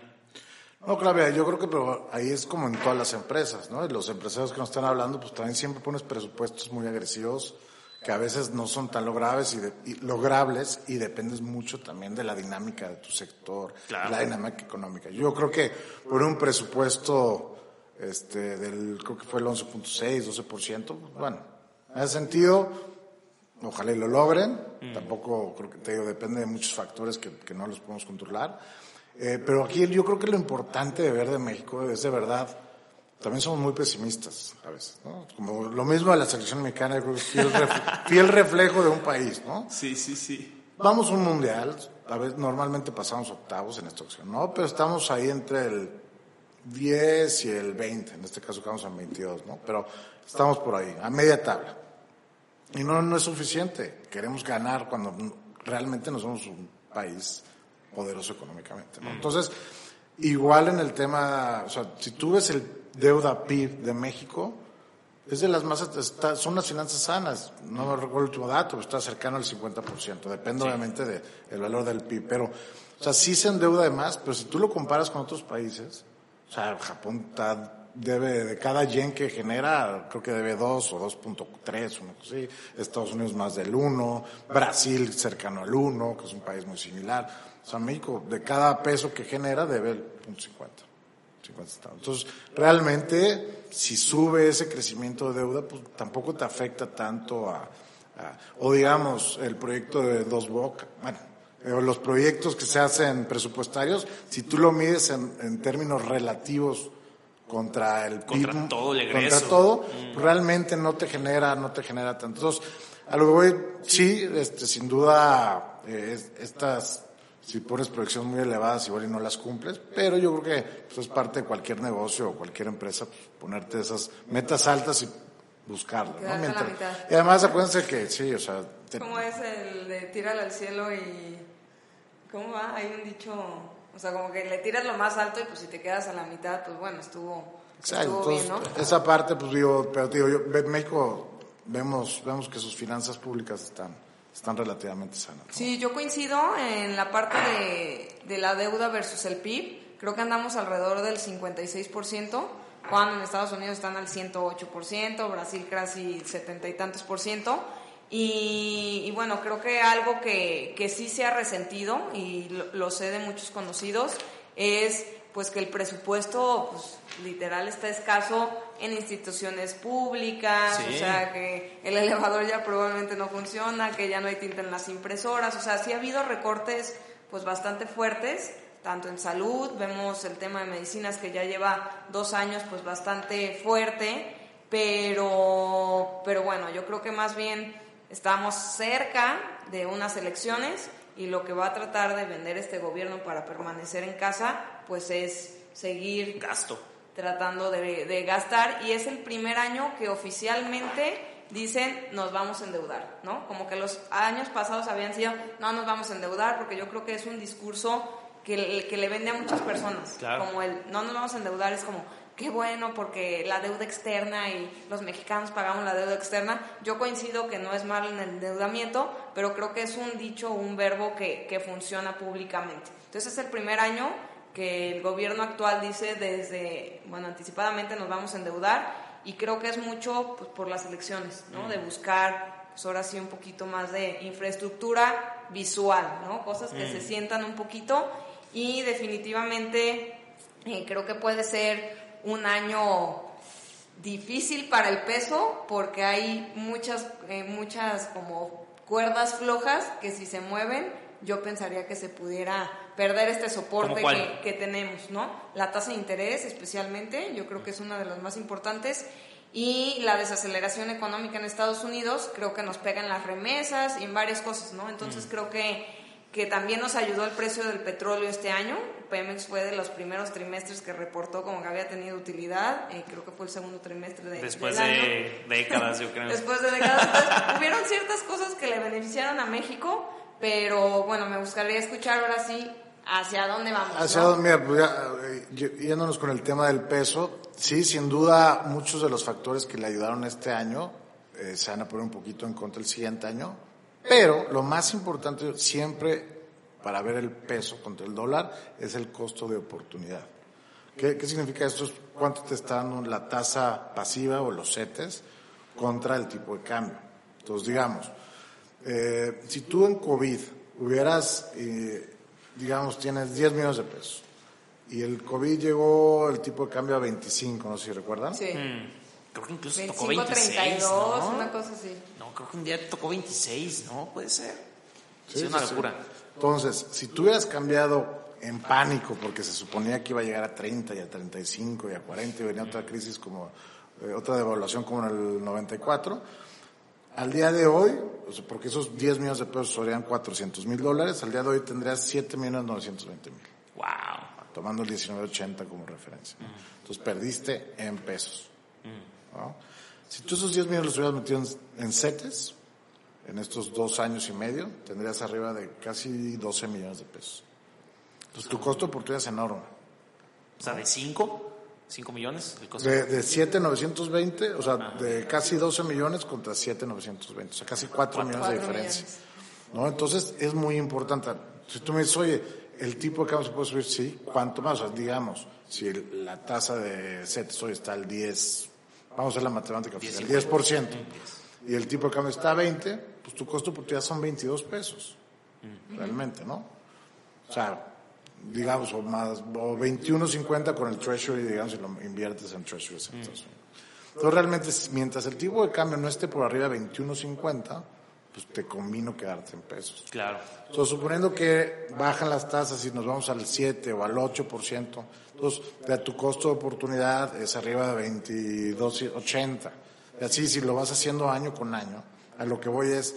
No, Claudia, yo creo que pero ahí es como en todas las empresas, ¿no? los empresarios que nos están hablando, pues también siempre pones presupuestos muy agresivos que a veces no son tan logrables y, logrables y dependes mucho también de la dinámica de tu sector, la dinámica económica. Yo creo que por un presupuesto este, del, creo que fue el 11.6, 12%. Bueno, en ese sentido, Ojalá y lo logren. Tampoco, creo que te digo, depende de muchos factores que, que no los podemos controlar. Eh, pero aquí yo creo que lo importante de ver de México es de verdad, también somos muy pesimistas a veces, ¿no? Como lo mismo de la selección mexicana, yo creo que es fiel, ref- [laughs] fiel reflejo de un país, ¿no?
Sí, sí, sí.
Vamos a un mundial, a veces normalmente pasamos octavos en esta ocasión, ¿no? Pero estamos ahí entre el 10 y el 20, en este caso quedamos en 22, ¿no? Pero estamos por ahí, a media tabla. Y no, no es suficiente. Queremos ganar cuando realmente no somos un país poderoso económicamente. ¿no? Entonces, igual en el tema, o sea, si tú ves el deuda PIB de México es de las más son las finanzas sanas, no me recuerdo el último dato, pero está cercano al 50%, depende obviamente del de valor del PIB, pero o sea, sí se endeuda de más, pero si tú lo comparas con otros países, o sea, Japón debe de cada yen que genera, creo que debe 2 o 2.3, una cosa así, Estados Unidos más del 1, Brasil cercano al 1, que es un país muy similar. O sea, México de cada peso que genera debe el 0.50. Entonces, realmente, si sube ese crecimiento de deuda, pues tampoco te afecta tanto a, a o digamos, el proyecto de Dos Bocas, bueno, eh, los proyectos que se hacen presupuestarios, si tú lo mides en, en términos relativos contra el
contra todo el
contra todo, mm. realmente no te genera, no te genera tanto. Entonces, a lo que voy, sí, este, sin duda, eh, estas si pones proyecciones muy elevadas, igual y no las cumples, pero yo creo que pues, es parte de cualquier negocio o cualquier empresa, pues, ponerte esas metas altas y buscarlas, y además acuérdense que sí, o sea, te-
¿Cómo es el de tírala al cielo y... ¿Cómo va? Hay un dicho... O sea, como que le tiras lo más alto y pues si te quedas a la mitad, pues bueno, estuvo,
Exacto,
estuvo
entonces,
bien, ¿no?
esa parte, pues digo, pero te digo, yo, México, vemos, vemos que sus finanzas públicas están, están relativamente sanas.
Sí, yo coincido en la parte de, la deuda versus el PIB. Creo que andamos alrededor del 56%, cuando en Estados Unidos están al 108%, Brasil casi 70 y tantos por ciento. Y, y bueno, creo que algo que, que sí se ha resentido, y lo, lo sé de muchos conocidos, es pues que el presupuesto pues, literal está escaso en instituciones públicas,
Sí.
o sea, que el [laughs] elevador ya probablemente no funciona, que ya no hay tinta en las impresoras, o sea, sí ha habido recortes pues bastante fuertes, tanto en salud, vemos el tema de medicinas que ya lleva dos años pues bastante fuerte, pero, pero bueno, yo creo que más bien estamos cerca de unas elecciones y lo que va a tratar de vender este gobierno para permanecer en casa pues es seguir
Gasto.
Tratando de, de gastar y es el primer año que oficialmente dicen nos vamos a endeudar, ¿no? Como que los años pasados habían sido no nos vamos a endeudar porque yo creo que es un discurso que, le- que le vende a muchas personas,
Claro.
como el no nos vamos a endeudar es como qué bueno porque la deuda externa y los mexicanos pagamos la deuda externa. Yo coincido que no es malo en el endeudamiento, pero creo que es un dicho, un verbo que, que funciona públicamente. Entonces es el primer año que el gobierno actual dice desde, bueno, anticipadamente nos vamos a endeudar y creo que es mucho pues, por las elecciones, ¿no? De buscar, pues ahora sí, un poquito más de infraestructura visual, ¿no? Cosas que se sientan un poquito y definitivamente eh, creo que puede ser un año difícil para el peso porque hay muchas, eh, muchas como cuerdas flojas que si se mueven yo pensaría que se pudiera perder este soporte que, que tenemos, ¿no? La tasa de interés especialmente, yo creo que es una de las más importantes y la desaceleración económica en Estados Unidos creo que nos pega en las remesas y en varias cosas, ¿no? Entonces creo que, que también nos ayudó el precio del petróleo este año. Pemex fue de los primeros trimestres que reportó como que había tenido utilidad, eh, creo que fue el segundo trimestre de,
Después
del año.
de décadas, yo creo. [laughs]
Después de décadas. Entonces, hubieron ciertas cosas que le beneficiaron a México, pero bueno, me gustaría escuchar ahora sí hacia dónde vamos.
Hacia
¿no?
dónde, mira, pues ya, eh, yéndonos con el tema del peso, sí, sin duda muchos de los factores que le ayudaron este año eh, se van a poner un poquito en contra el siguiente año, pero lo más importante siempre para ver el peso contra el dólar es el costo de oportunidad. ¿Qué, qué significa esto? Es cuánto te está dando la tasa pasiva o los CETES contra el tipo de cambio. Entonces, digamos, eh, si tú en COVID hubieras, eh, digamos, tienes 10 millones de pesos y el COVID llegó el tipo de cambio a 25, no sé si recuerdan.
Sí.
Mm. creo que incluso tocó
25,
26,
32,
¿no?
una cosa así.
No, creo que un día tocó 26, ¿no? Puede ser.
Sí,
Sí, una
sí, sí.
locura.
Entonces, si tú hubieras cambiado en pánico porque se suponía que iba a llegar a 30 y a 35 y a 40 y venía otra crisis como, eh, otra devaluación como en el 94, al día de hoy, o sea, porque esos 10 millones de pesos serían 400 mil dólares, al día de hoy tendrías 7 millones 920 mil,
Wow.
tomando el 1980 como referencia. Entonces perdiste en pesos. ¿no? Si tú esos 10 millones los hubieras metido en, en CETES, en estos dos años y medio, tendrías arriba de casi 12 millones de pesos. Entonces tu costo de oportunidad es enorme.
O sea, de 5, 5 millones el costo.
De, de 7,920, o sea, de casi 12 millones contra 7,920, o sea, casi 4 millones de diferencia.
millones.
¿no? Entonces es muy importante. Si tú me dices, oye, el tipo de cambio se puede subir, sí, ¿cuánto más? O sea, digamos, si el- la tasa de CETES hoy está al 10, vamos a hacer la matemática oficial, 10%, y el tipo de cambio está a 20, pues tu costo de oportunidad son 22 pesos, realmente, ¿no? O sea, digamos, o más, o 21.50 con el Treasury, digamos, si lo inviertes en Treasury en Estados Unidos. Entonces, realmente, mientras el tipo de cambio no esté por arriba de 21.50, pues te convino quedarte en pesos.
Claro.
Entonces, suponiendo que bajan las tasas y nos vamos al 7 o al 8%, entonces de tu costo de oportunidad es arriba de 22.80. Y así, si lo vas haciendo año con año, a lo que voy es,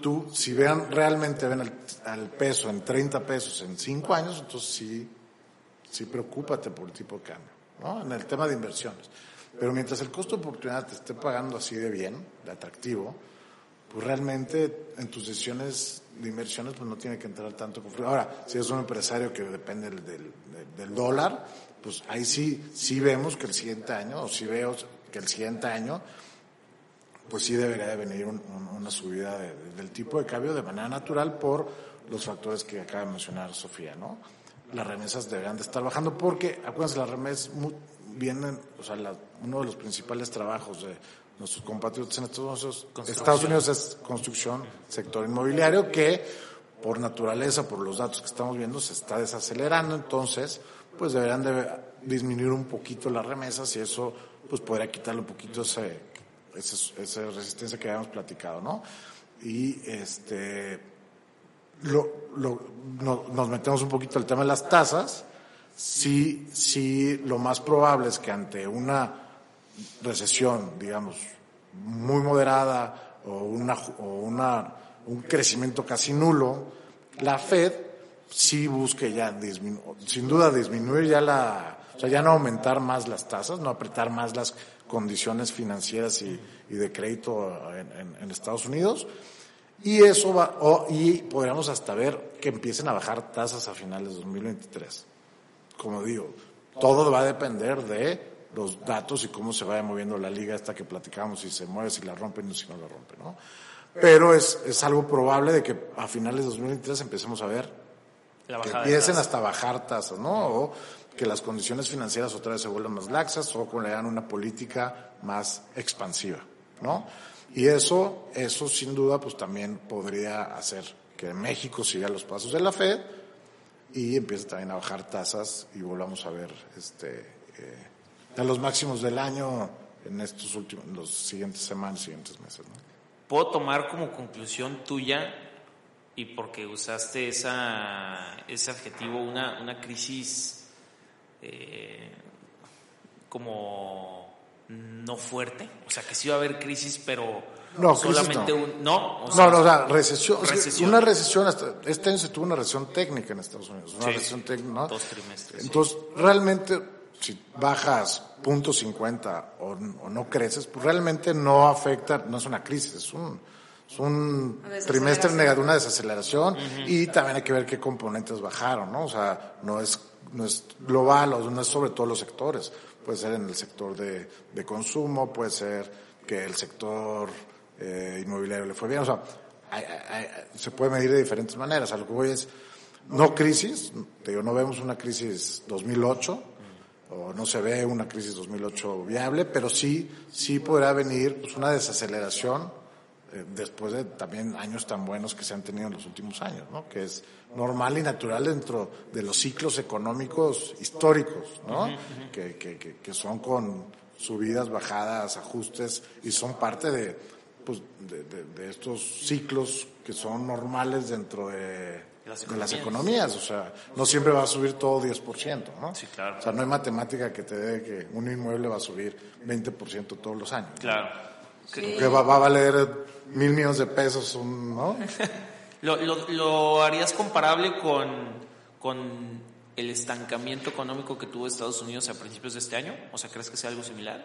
tú, si vean, realmente ven al, al peso en 30 pesos en 5 años, entonces sí, sí preocúpate por el tipo de cambio, ¿no? En el tema de inversiones. Pero mientras el costo de oportunidad te esté pagando así de bien, de atractivo, pues realmente en tus decisiones de inversiones pues no tiene que entrar tanto conflicto. Ahora, si eres un empresario que depende del, del- del dólar, pues ahí sí, sí vemos que el siguiente año, o sí veo que el siguiente año, pues sí debería de venir un- un- una subida de- de- del tipo de cambio de manera natural por los factores que acaba de mencionar Sofía, ¿no? Las remesas deberían de estar bajando porque, acuérdense, las remesas vienen, o sea, la- uno de los principales trabajos de nuestros compatriotas en Estados Unidos, Estados Unidos es construcción, sector inmobiliario, que por naturaleza, por los datos que estamos viendo, se está desacelerando, entonces, pues deberían de disminuir un poquito las remesas y eso, pues podría quitarle un poquito ese, esa resistencia que habíamos platicado, ¿no? Y este, lo, no- nos metemos un poquito al tema de las tasas, sí, sí, lo más probable es que ante una recesión, digamos, muy moderada o una, o una, un crecimiento casi nulo, la Fed sí busque ya sin duda disminuir ya la, o sea, ya no aumentar más las tasas, no apretar más las condiciones financieras y, y de crédito en, en- en Estados Unidos. Y eso va, y podríamos hasta ver que empiecen a bajar tasas a finales de 2023 como digo, todo va a depender de los datos y cómo se vaya moviendo la liga esta que platicamos, si se mueve, si la rompen o si no la rompen, ¿no? Pero es, es algo probable de que a finales de 2023 empecemos a ver
La
que empiecen hasta bajar tasas, ¿no? O que las condiciones financieras otra vez se vuelvan más laxas o que le dan una política más expansiva, ¿no? Y eso, eso sin duda, pues también podría hacer que México siga los pasos de la Fed y empiece también a bajar tasas y volvamos a ver este eh, a los máximos del año en estos últimos, los siguientes semanas, siguientes meses, ¿no?
Puedo tomar como conclusión tuya, y porque usaste esa, ese adjetivo, una, una crisis eh, como no fuerte. O sea, que sí va a haber crisis, pero
No,
solamente
no.
un... No, o sea,
no, o sea, recesión. Una recesión, hasta, este año se tuvo una recesión técnica en Estados Unidos. Una
Sí.
recesión técnica, ¿no?
Dos trimestres, sí.
Entonces, realmente, si bajas punto .50 o, o no creces, pues realmente no afecta, no es una crisis, es un, es un trimestre negativo, una desaceleración. Y también hay que ver qué componentes bajaron, ¿no? O sea, no es, no es global, o no es sobre todos los sectores. Puede ser en el sector de, consumo, puede ser que el sector eh, inmobiliario le fue bien. O sea, se puede medir de diferentes maneras. A lo que voy es, no crisis, te digo, no vemos una crisis 2008, o no se ve una crisis 2008 viable, pero sí, sí podrá venir pues, una desaceleración eh, después de también años tan buenos que se han tenido en los últimos años, ¿no? Que es normal y natural dentro de los ciclos económicos históricos, ¿no? que, que, que, que son con subidas, bajadas, ajustes, y son parte de, pues, de, de- de estos ciclos que son normales dentro de,
Las
de las
economías.
economías. O sea, no siempre va a subir todo 10%, ¿no?
Sí, claro.
O sea, no hay matemática que te dé que un inmueble va a subir 20% todos los años.
Claro.
Sí.
Que va, va a valer mil millones de pesos, un, ¿no? [laughs]
¿Lo, lo, lo harías comparable con, con el estancamiento económico que tuvo Estados Unidos a principios de este año? O sea, ¿crees que sea algo similar?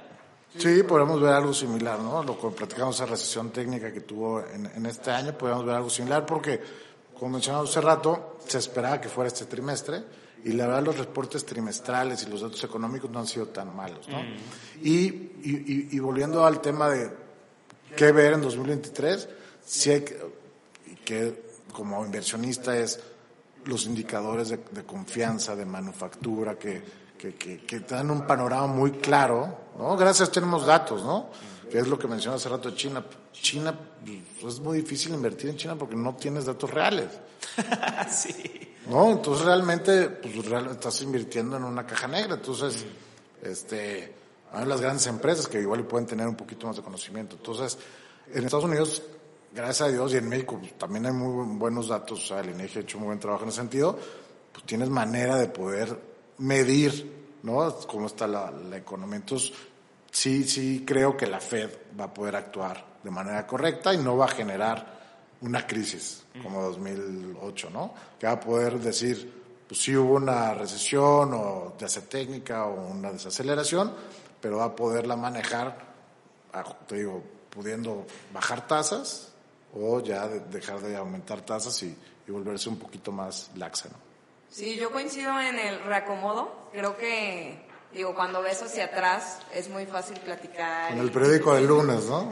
Sí, podemos ver algo similar, ¿no? Lo que platicamos esa recesión técnica que tuvo en, en este año, podemos ver algo similar porque, como mencionamos hace rato, se esperaba que fuera este trimestre y la verdad los reportes trimestrales y los datos económicos no han sido tan malos, ¿no? Y, y, y- y volviendo al tema de qué ver en 2023, sí hay que, que como inversionista es los indicadores de, de confianza, de manufactura, que, que, que, que dan un panorama muy claro, ¿no? Gracias tenemos datos, ¿no? Que es lo que mencioné hace rato de China. China, pues, es muy difícil invertir en China porque no tienes datos reales, [laughs]
sí.
¿no? Entonces realmente, pues real- estás invirtiendo en una caja negra. Entonces, este, hay las grandes empresas que igual pueden tener un poquito más de conocimiento. Entonces, en Estados Unidos, gracias a Dios, y en México pues, también hay muy buen- buenos datos, o sea, el INEGI ha hecho muy buen trabajo en ese sentido, pues tienes manera de poder medir, ¿no? Cómo está la, la economía. Entonces, sí, sí creo que la Fed va a poder actuar de manera correcta y no va a generar una crisis como 2008, ¿no? Que va a poder decir, pues sí hubo una recesión o ya sea técnica o una desaceleración, pero va a poderla manejar, te digo, pudiendo bajar tasas o ya de- dejar de aumentar tasas y, y volverse un poquito más laxa, ¿no?
Sí, yo coincido en el reacomodo. Creo que, digo, cuando ves hacia atrás es muy fácil platicar.
Con
y-
el periódico del lunes, ¿no?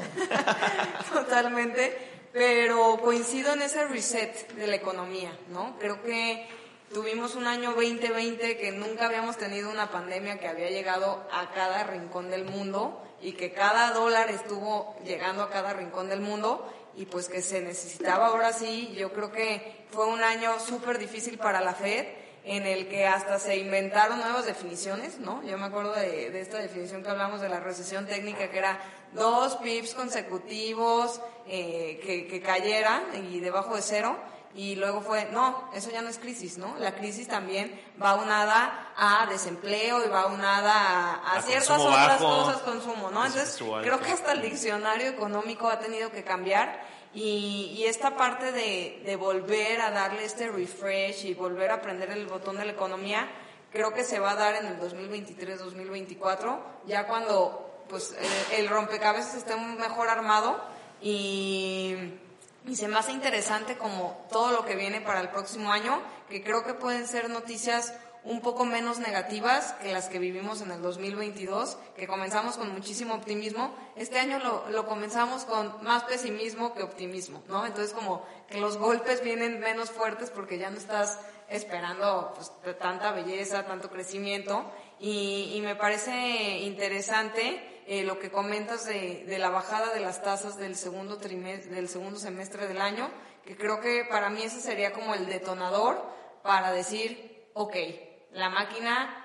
[laughs]
Totalmente, pero coincido en ese reset de la economía, ¿no? Creo que tuvimos un año 2020 que nunca habíamos tenido una pandemia que había llegado a cada rincón del mundo y que cada dólar estuvo llegando a cada rincón del mundo y pues que se necesitaba ahora sí, yo creo que fue un año súper difícil para la Fed en el que hasta se inventaron nuevas definiciones, ¿no? Yo me acuerdo de, esta definición que hablamos de la recesión técnica, que era dos pips consecutivos eh, que, que cayeran y debajo de cero, y luego fue, no, eso ya no es crisis, ¿no? La crisis también va unada a desempleo y va unada a, a
A
ciertas otras
bajo.
cosas, consumo, ¿no? Entonces, creo que hasta el diccionario económico ha tenido que cambiar y, y esta parte de, de volver a darle este refresh y volver a prender el botón de la economía, creo que se va a dar en el 2023-2024, ya cuando pues el, el rompecabezas esté mejor armado y, y se me hace interesante como todo lo que viene para el próximo año, que creo que pueden ser noticias un poco menos negativas que las que vivimos en el 2022, que comenzamos con muchísimo optimismo. Este año lo, lo comenzamos con más pesimismo que optimismo, ¿no? Entonces como que los golpes vienen menos fuertes porque ya no estás esperando pues, tanta belleza, tanto crecimiento. Y, y me parece interesante eh, lo que comentas de, de la bajada de las tasas del segundo trimestre, del segundo semestre del año, que creo que para mí ese sería como el detonador para decir, ok, la máquina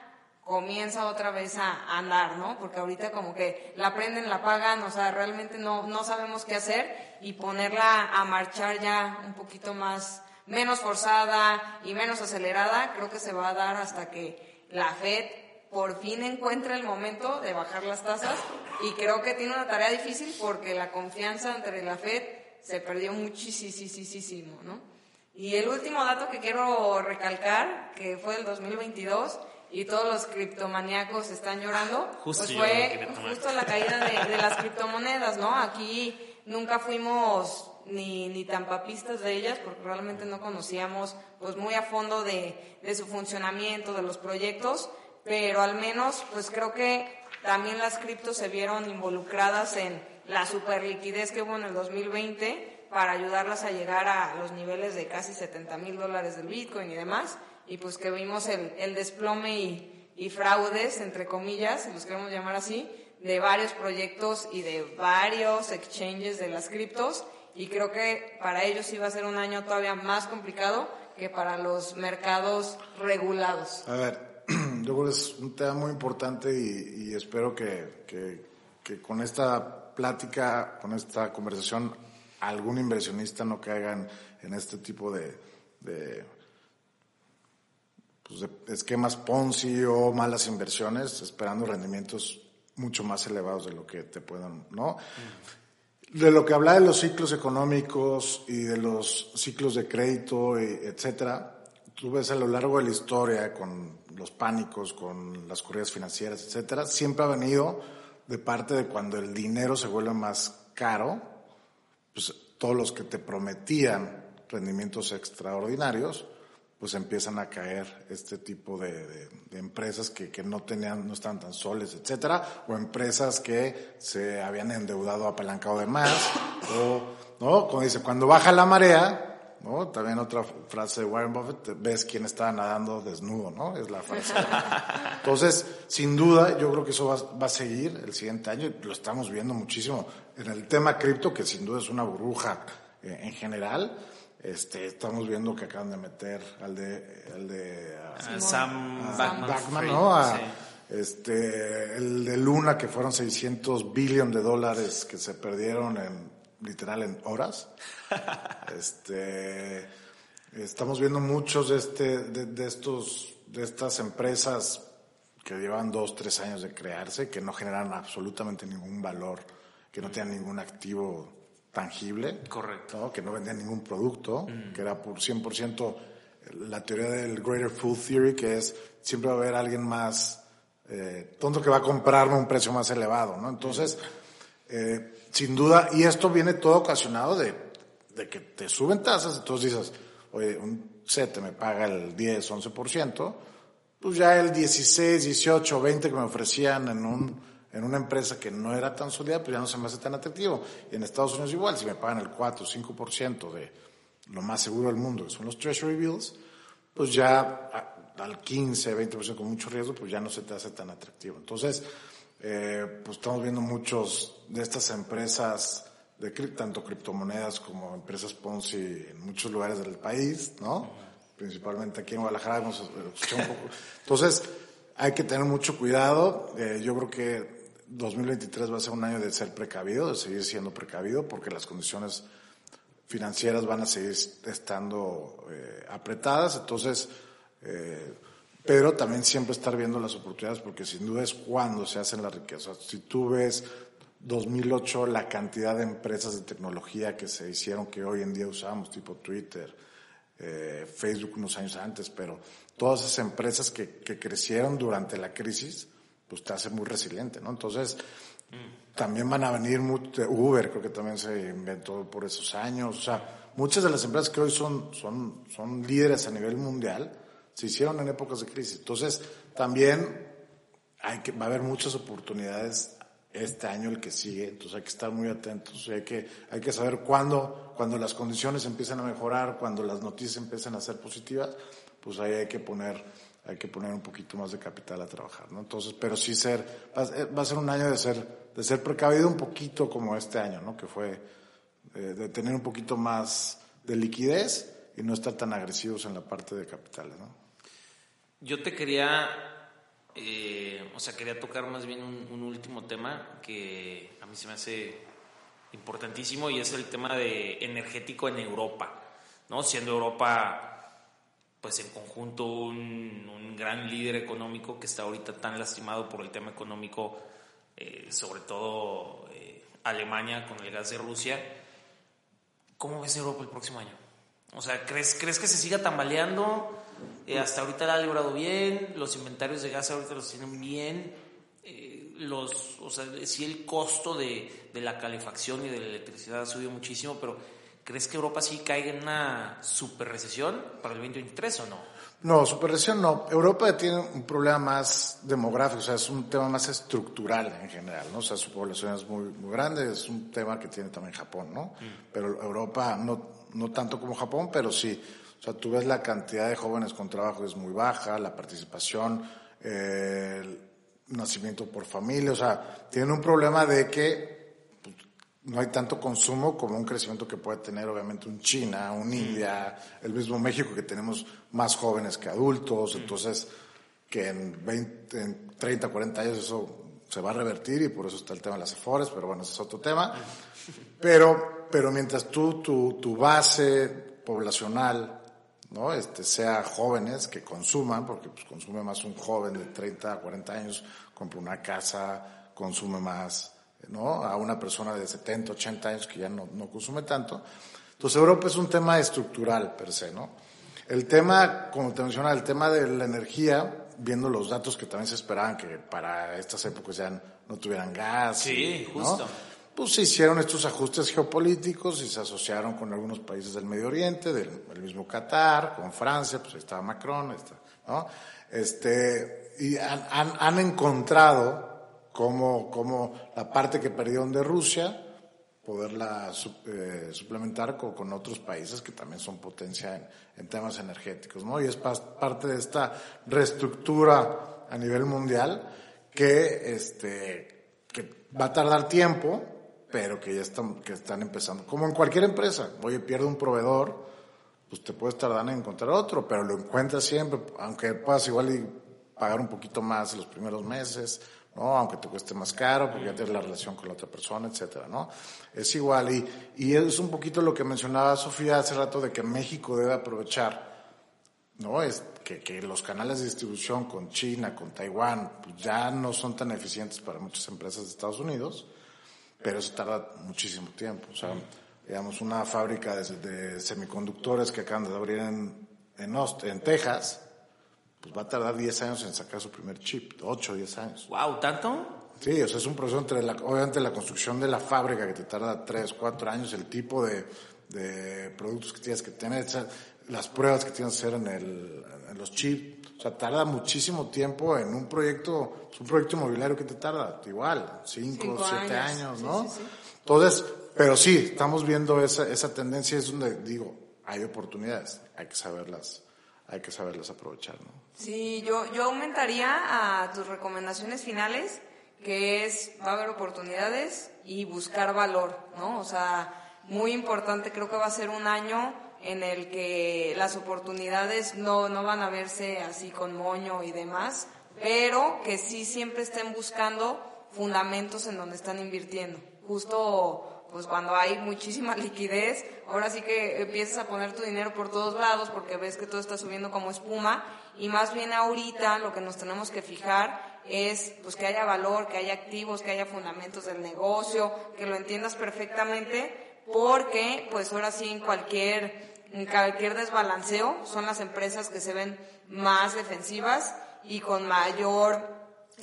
comienza otra vez a andar, ¿no? Porque ahorita como que la prenden, la apagan, o sea, realmente no, no sabemos qué hacer y ponerla a marchar ya un poquito más, menos forzada y menos acelerada, creo que se va a dar hasta que la Fed por fin encuentre el momento de bajar las tasas y creo que tiene una tarea difícil porque la confianza entre la Fed se perdió muchísimo, ¿no? Y el último dato que quiero recalcar, que fue del 2022, y todos los criptomaníacos están llorando,
Justo
pues fue justo la caída de, de las criptomonedas, ¿no? Aquí nunca fuimos ni, ni tan papistas de ellas porque realmente no conocíamos pues muy a fondo de, de su funcionamiento, de los proyectos, pero al menos pues creo que también las criptos se vieron involucradas en la superliquidez que hubo en el 2020 para ayudarlas a llegar a los niveles de casi 70 mil dólares del Bitcoin y demás, y pues que vimos el, el desplome y, y fraudes, entre comillas, si los queremos llamar así, de varios proyectos y de varios exchanges de las criptos, y creo que para ellos iba a ser un año todavía más complicado que para los mercados regulados.
A ver, yo creo que es un tema muy importante y, espero que, que, con esta plática, con esta conversación, algún inversionista no caiga en, este tipo de, pues de, esquemas Ponzi o malas inversiones, esperando rendimientos mucho más elevados de lo que te puedan, ¿no? De lo que habla de los ciclos económicos y de los ciclos de crédito, etcétera, tú ves a lo largo de la historia con los pánicos, con las corridas financieras, etcétera, siempre ha venido de parte de cuando el dinero se vuelve más caro, pues todos los que te prometían rendimientos extraordinarios, pues empiezan a caer este tipo de, empresas que, que, no tenían, no estaban tan soles, etcétera, o empresas que se habían endeudado apalancado de más, o, ¿no? Como dice, cuando baja la marea, ¿no? También otra frase de Warren Buffett, ves quién está nadando desnudo, ¿no? Es la frase. [laughs] Entonces, sin duda, yo creo que eso va, a seguir el siguiente año, lo estamos viendo muchísimo en el tema cripto, que sin duda es una burbuja eh, en general. Este, estamos viendo que acaban de meter al de, al de
Sam Backman,
¿no? este, el de Luna, que fueron 600 billones de dólares que se perdieron en literal en horas. [laughs] este, estamos viendo muchos de, este, de, estos, de estas empresas que llevan dos, tres años de crearse, que no generan absolutamente ningún valor, que no tienen ningún activo tangible.
Correcto.
Que no vendían ningún producto, mm. que era por 100% la teoría del Greater Food Theory, que es siempre va a haber alguien más eh, tonto que va a comprarme un precio más elevado, ¿no? Entonces, eh, sin duda, y esto viene todo ocasionado de, de que te suben tasas, entonces dices, oye, un CETE me paga el 10, 11%, pues ya el 16, 18, 20 que me ofrecían en un, en una empresa que no era tan sólida, pues ya no se me hace tan atractivo. Y en Estados Unidos igual, si me pagan el 4, 5% de lo más seguro del mundo, que son los Treasury Bills, pues ya al 15, 20% con mucho riesgo, pues ya no se te hace tan atractivo. Entonces, eh, pues estamos viendo muchos de estas empresas, de tanto criptomonedas como empresas Ponzi en muchos lugares del país, ¿no? Principalmente aquí en Guadalajara hemos escuchado un poco. [laughs] Entonces, hay que tener mucho cuidado. Eh, yo creo que 2023 va a ser un año de ser precavido, de seguir siendo precavido, porque las condiciones financieras van a seguir estando eh, apretadas. Entonces, eh, pero también siempre estar viendo las oportunidades porque sin duda es cuando se hacen las riquezas. Si tú ves 2008 la cantidad de empresas de tecnología que se hicieron que hoy en día usamos, tipo Twitter, eh, Facebook unos años antes, pero todas esas empresas que, que, crecieron durante la crisis, pues te hace muy resiliente, ¿no? Entonces, también van a venir Uber, creo que también se inventó por esos años, o sea, muchas de las empresas que hoy son, son, son líderes a nivel mundial, se hicieron en épocas de crisis. Entonces, también hay que, va a haber muchas oportunidades este año, el que sigue, entonces hay que estar muy atentos, hay que, hay que saber cuándo, cuando las condiciones empiezan a mejorar, cuando las noticias empiezan a ser positivas, pues ahí hay que poner, hay que poner un poquito más de capital a trabajar, ¿no? Entonces, pero sí ser, va a ser un año de ser, de ser precavido un poquito como este año, ¿no? Que fue eh, de tener un poquito más de liquidez y no estar tan agresivos en la parte de capitales, ¿no?
Yo te quería, eh, o sea, quería tocar más bien un, último tema que a mí se me hace importantísimo y es el tema de energético en Europa, ¿no? Siendo Europa, pues en conjunto un, gran líder económico que está ahorita tan lastimado por el tema económico, eh, sobre todo eh, Alemania con el gas de Rusia. ¿Cómo ves Europa el próximo año? O sea, ¿crees, ¿crees que se siga tambaleando? Eh, hasta ahorita la ha librado bien, los inventarios de gas ahorita los tienen bien. Eh, los, o sea, sí el costo de, de, la calefacción y de la electricidad ha subido muchísimo, pero ¿crees que Europa sí caiga en una super recesión para el 2023 o no?
No, super recesión no. Europa tiene un problema más demográfico, o sea, es un tema más estructural en general, ¿no? O sea, su población es muy, muy grande, es un tema que tiene también Japón, ¿no? Mm. Pero Europa no, no tanto como Japón, pero sí. O sea, tú ves la cantidad de jóvenes con trabajo es muy baja, la participación, eh, el nacimiento por familia, o sea, tienen un problema de que pues, no hay tanto consumo como un crecimiento que puede tener obviamente un China, un India, el mismo México que tenemos más jóvenes que adultos, entonces que en, 20, en 30, 40 años eso se va a revertir y por eso está el tema de las afores, pero bueno, ese es otro tema. Pero, pero mientras tú, tu, tu base poblacional, ¿no? Este, sea jóvenes que consuman, porque pues consume más un joven de 30 a 40 años, compra una casa, consume más, ¿no? A una persona de 70, 80 años que ya no, no consume tanto. Entonces Europa es un tema estructural per se, ¿no? El tema, como te mencionaba, el tema de la energía, viendo los datos que también se esperaban que para estas épocas ya no tuvieran gas.
Sí, justo.
Pues se hicieron estos ajustes geopolíticos y se asociaron con algunos países del Medio Oriente, del, mismo Qatar, con Francia, pues ahí estaba Macron, está, ¿no? Este, y han, han, han encontrado como, como la parte que perdieron de Rusia, poderla eh, suplementar con, con, otros países que también son potencia en, en, temas energéticos, ¿no? Y es parte de esta reestructura a nivel mundial que, este, que va a tardar tiempo, pero que ya están, que están empezando. Como en cualquier empresa, oye, pierde un proveedor, pues te puedes tardar en encontrar otro, pero lo encuentras siempre, aunque puedas igual y pagar un poquito más los primeros meses, ¿no? Aunque te cueste más caro, porque ya tienes la relación con la otra persona, etcétera, ¿no? Es igual. Y, y es un poquito lo que mencionaba Sofía hace rato de que México debe aprovechar, ¿no? Es que, que los canales de distribución con China, con Taiwán, pues ya no son tan eficientes para muchas empresas de Estados Unidos, pero eso tarda muchísimo tiempo. O sea, digamos, una fábrica de, de semiconductores que acaban de abrir en, en, Ost en Texas, pues va a tardar 10 años en sacar su primer chip, 8 o 10 años.
Wow, ¿tanto?
Sí, o sea, es un proceso entre la, obviamente la construcción de la fábrica que te tarda 3, 4 años, el tipo de, de productos que tienes que tener, las pruebas que tienes que hacer en, el, en los chips, o sea, tarda muchísimo tiempo en un proyecto, es un proyecto inmobiliario que te tarda igual, 5, 7 años. años, ¿no? Sí, sí, sí. Entonces, pero sí, estamos viendo esa, esa tendencia, es donde digo, hay oportunidades, hay que saberlas hay que saberlas aprovechar, ¿no?
Sí, yo, yo aumentaría a tus recomendaciones finales, que es, va a haber oportunidades y buscar valor, ¿no? O sea, muy importante, creo que va a ser un año en el que las oportunidades no, no van a verse así con moño y demás, pero que sí siempre estén buscando fundamentos en donde están invirtiendo. Justo pues cuando hay muchísima [laughs] liquidez, ahora sí que empiezas a poner tu dinero por todos lados porque ves que todo está subiendo como espuma y más bien ahorita lo que nos tenemos que fijar es pues que haya valor, que haya activos, que haya fundamentos del negocio, que lo entiendas perfectamente porque pues ahora sí en cualquier en cualquier desbalanceo son las empresas que se ven más defensivas y con mayor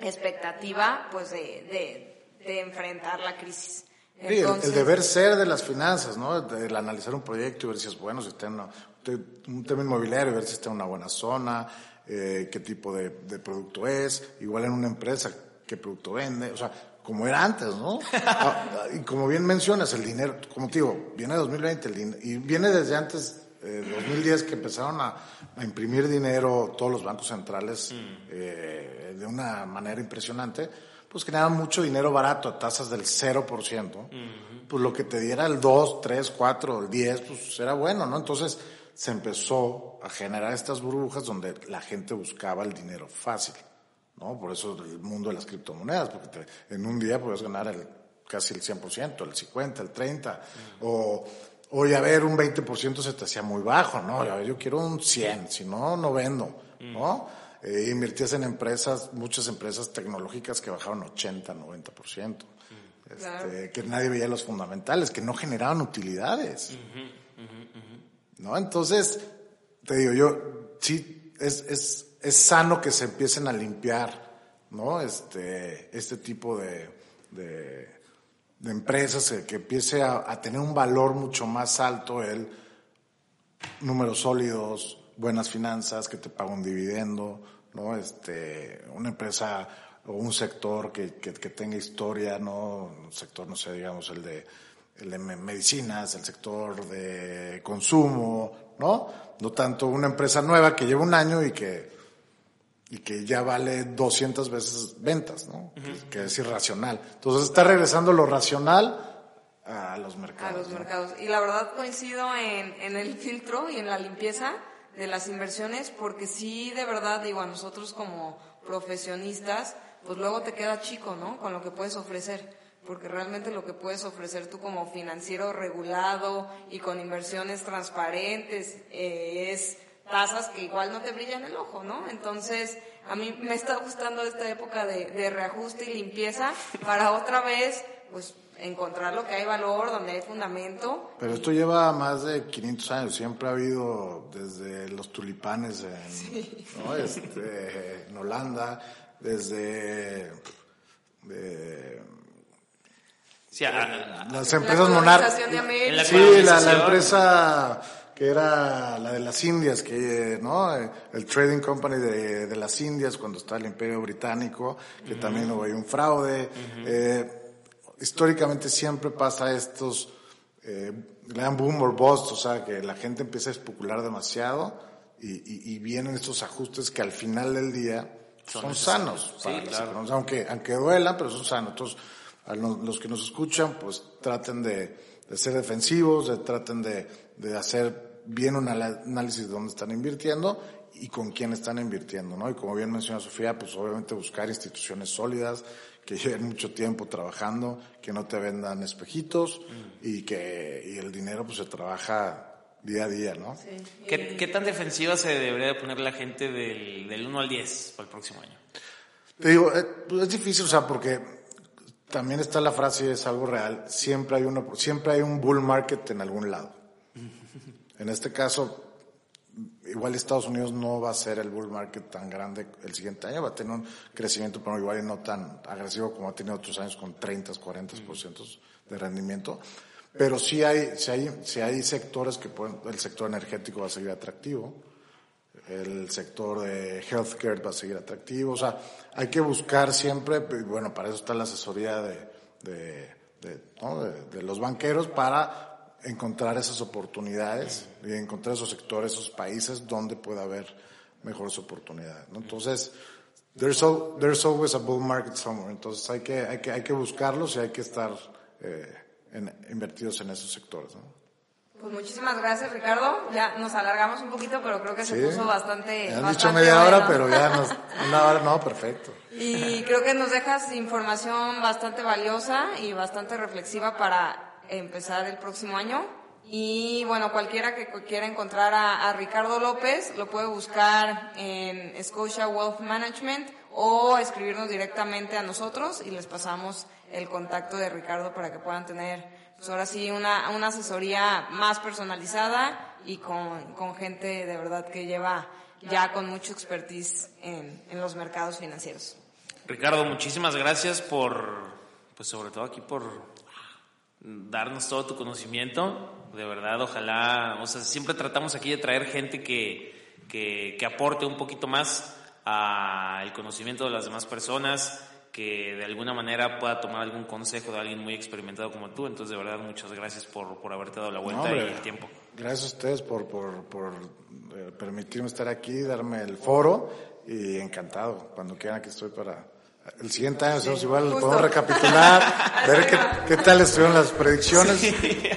expectativa pues de, de, de enfrentar la crisis.
Sí, el, deber ser de las finanzas, ¿no? El analizar un proyecto y ver si es bueno, si está en un tema inmobiliario, ver si está en una buena zona, eh, qué tipo de, de, producto es, igual en una empresa, qué producto vende, o sea, como era antes, ¿no? [laughs] Ah, y como bien mencionas, el dinero, como te digo, viene 2020 el y viene desde antes, eh, 2010, que empezaron a, a, imprimir dinero todos los bancos centrales mm. eh, de una manera impresionante pues generaban mucho dinero barato a tasas del 0%, pues lo que te diera el 2, 3, 4, el 10, pues era bueno, ¿no? Entonces se empezó a generar estas burbujas donde la gente buscaba el dinero fácil, ¿no? Por eso el mundo de las criptomonedas, porque te, en un día puedes ganar el, casi el 100%, el 50, el 30, o, o ya ver un 20% se te hacía muy bajo, ¿no? Yo quiero un 100, si no, no vendo, ¿no? Eh, invertías en empresas, muchas empresas tecnológicas que bajaron 80, 90%. Este, que nadie veía los fundamentales, que no generaban utilidades. ¿No? Entonces, te digo, yo, sí, es, es, es sano que se empiecen a limpiar, ¿no? Este, este tipo de, de, empresas, eh, que empiece a, a, tener un valor mucho más alto el números sólidos, buenas finanzas, que te paga un dividendo, ¿no? Este, una empresa o un sector que, que, que, tenga historia, ¿no? Un sector, no sé, digamos, el de, el de medicinas, el sector de consumo, ¿no? No tanto una empresa nueva que lleva un año y que, y que ya vale 200 veces ventas, ¿no? Uh -huh. que, que, es irracional. Entonces está regresando lo racional a los mercados.
A los mercados. Y la verdad coincido en, en el filtro y en la limpieza de las inversiones, porque sí, de verdad, digo, a nosotros como profesionistas, pues luego te queda chico, ¿no? Con lo que puedes ofrecer porque realmente lo que puedes ofrecer tú como financiero regulado y con inversiones transparentes eh, es tasas que igual no te brillan el ojo, ¿no? Entonces, a mí me está gustando esta época de, de reajuste y limpieza para otra vez, pues, encontrar lo que hay valor, donde hay fundamento.
Pero esto lleva más de 500 años, siempre ha habido desde los tulipanes en, ¿no? este, en Holanda, desde de,
sí, a,
las empresas monarcas. Sí, la, la empresa que era la de las Indias, que, ¿no? El Trading Company de, de las Indias cuando está el Imperio Británico, que también hubo un fraude. eh, históricamente siempre pasa estos, eh, gran boom or bust, o sea, que la gente empieza a especular demasiado y, y, y vienen estos ajustes que al final del día son, son sanos.
Sí, claro.
aunque, aunque duelan, pero son sanos. Entonces, a los, los que nos escuchan, pues traten de, de ser defensivos, de, traten de, de hacer bien un análisis de dónde están invirtiendo y con quién están invirtiendo, ¿no? Y como bien menciona Sofía, pues obviamente buscar instituciones sólidas que [laughs] lleven mucho tiempo trabajando, que no te vendan espejitos y que y el dinero pues se trabaja día a día, ¿no?
Sí.
¿Qué, ¿Qué, tan defensiva se debería de poner la gente del, del 1 al 10 para el próximo año?
Te digo, es, es difícil, o sea, porque también está la frase, es algo real, siempre hay, uno, siempre hay un bull market en algún lado. En este caso, igual Estados Unidos no va a ser el bull market tan grande el siguiente año, va a tener un crecimiento, pero igual no tan agresivo como ha tenido otros años con 30, 40% de rendimiento. Pero sí hay, sí hay, sí hay sectores que pueden, el sector energético va a seguir atractivo, el sector de healthcare va a seguir atractivo, o sea, hay que buscar siempre, bueno, para eso está la asesoría de, de, de, de los banqueros para encontrar esas oportunidades y encontrar esos sectores, esos países donde pueda haber mejores oportunidades. ¿no? Entonces, there's, al, there's always a bull market somewhere. Entonces, hay que, hay que, hay que buscarlos y hay que estar eh, en, invertidos en esos sectores. ¿no?
Pues muchísimas gracias, Ricardo. Ya nos alargamos un poquito, pero creo que se
Sí.
puso bastante.
Me han
bastante
dicho media
bueno.
hora, pero ya [laughs] nos, una hora, no, perfecto.
Y creo que nos dejas información bastante valiosa y bastante reflexiva para empezar el próximo año. Y bueno, cualquiera que quiera encontrar a, a Ricardo López lo puede buscar en Scotia Wealth Management o escribirnos directamente a nosotros y les pasamos el contacto de Ricardo para que puedan tener, pues ahora sí, una, una asesoría más personalizada y con, con gente de verdad que lleva ya con mucho expertise en, en los mercados financieros.
Ricardo, muchísimas gracias por, pues sobre todo aquí por darnos todo tu conocimiento. De verdad, ojalá, o sea, siempre tratamos aquí de traer gente que, que, que aporte un poquito más al conocimiento de las demás personas, que de alguna manera pueda tomar algún consejo de alguien muy experimentado como tú. Entonces, de verdad, muchas gracias por, por haberte dado la vuelta
No,
y el tiempo.
Gracias a ustedes por, por, por eh, permitirme estar aquí, darme el foro y encantado. Cuando quieran que estoy para el siguiente año, hacemos igual,
justo.
podemos recapitular, [laughs] ver qué, qué tal estuvieron las predicciones,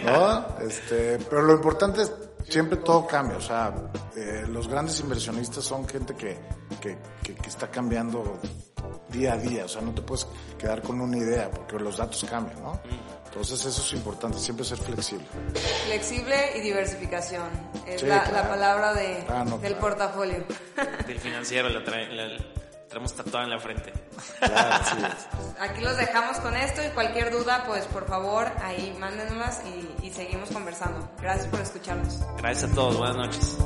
¿no? Este, pero lo importante es siempre todo cambia, o sea, eh, los grandes inversionistas son gente que, que, que, que está cambiando día a día, o sea, no te puedes quedar con una idea porque los datos cambian, ¿no? Entonces eso es importante, siempre ser flexible.
Flexible y diversificación es
Sí,
la,
claro.
la palabra de,
Ah, no,
del
claro.
portafolio.
Del financiero la, trae, la traemos tatuada en la frente.
Claro, sí es. [laughs]
Aquí los dejamos con esto y cualquier duda, pues por favor, ahí mándenoslas y, y seguimos conversando. Gracias por escucharnos.
Gracias a todos, buenas noches.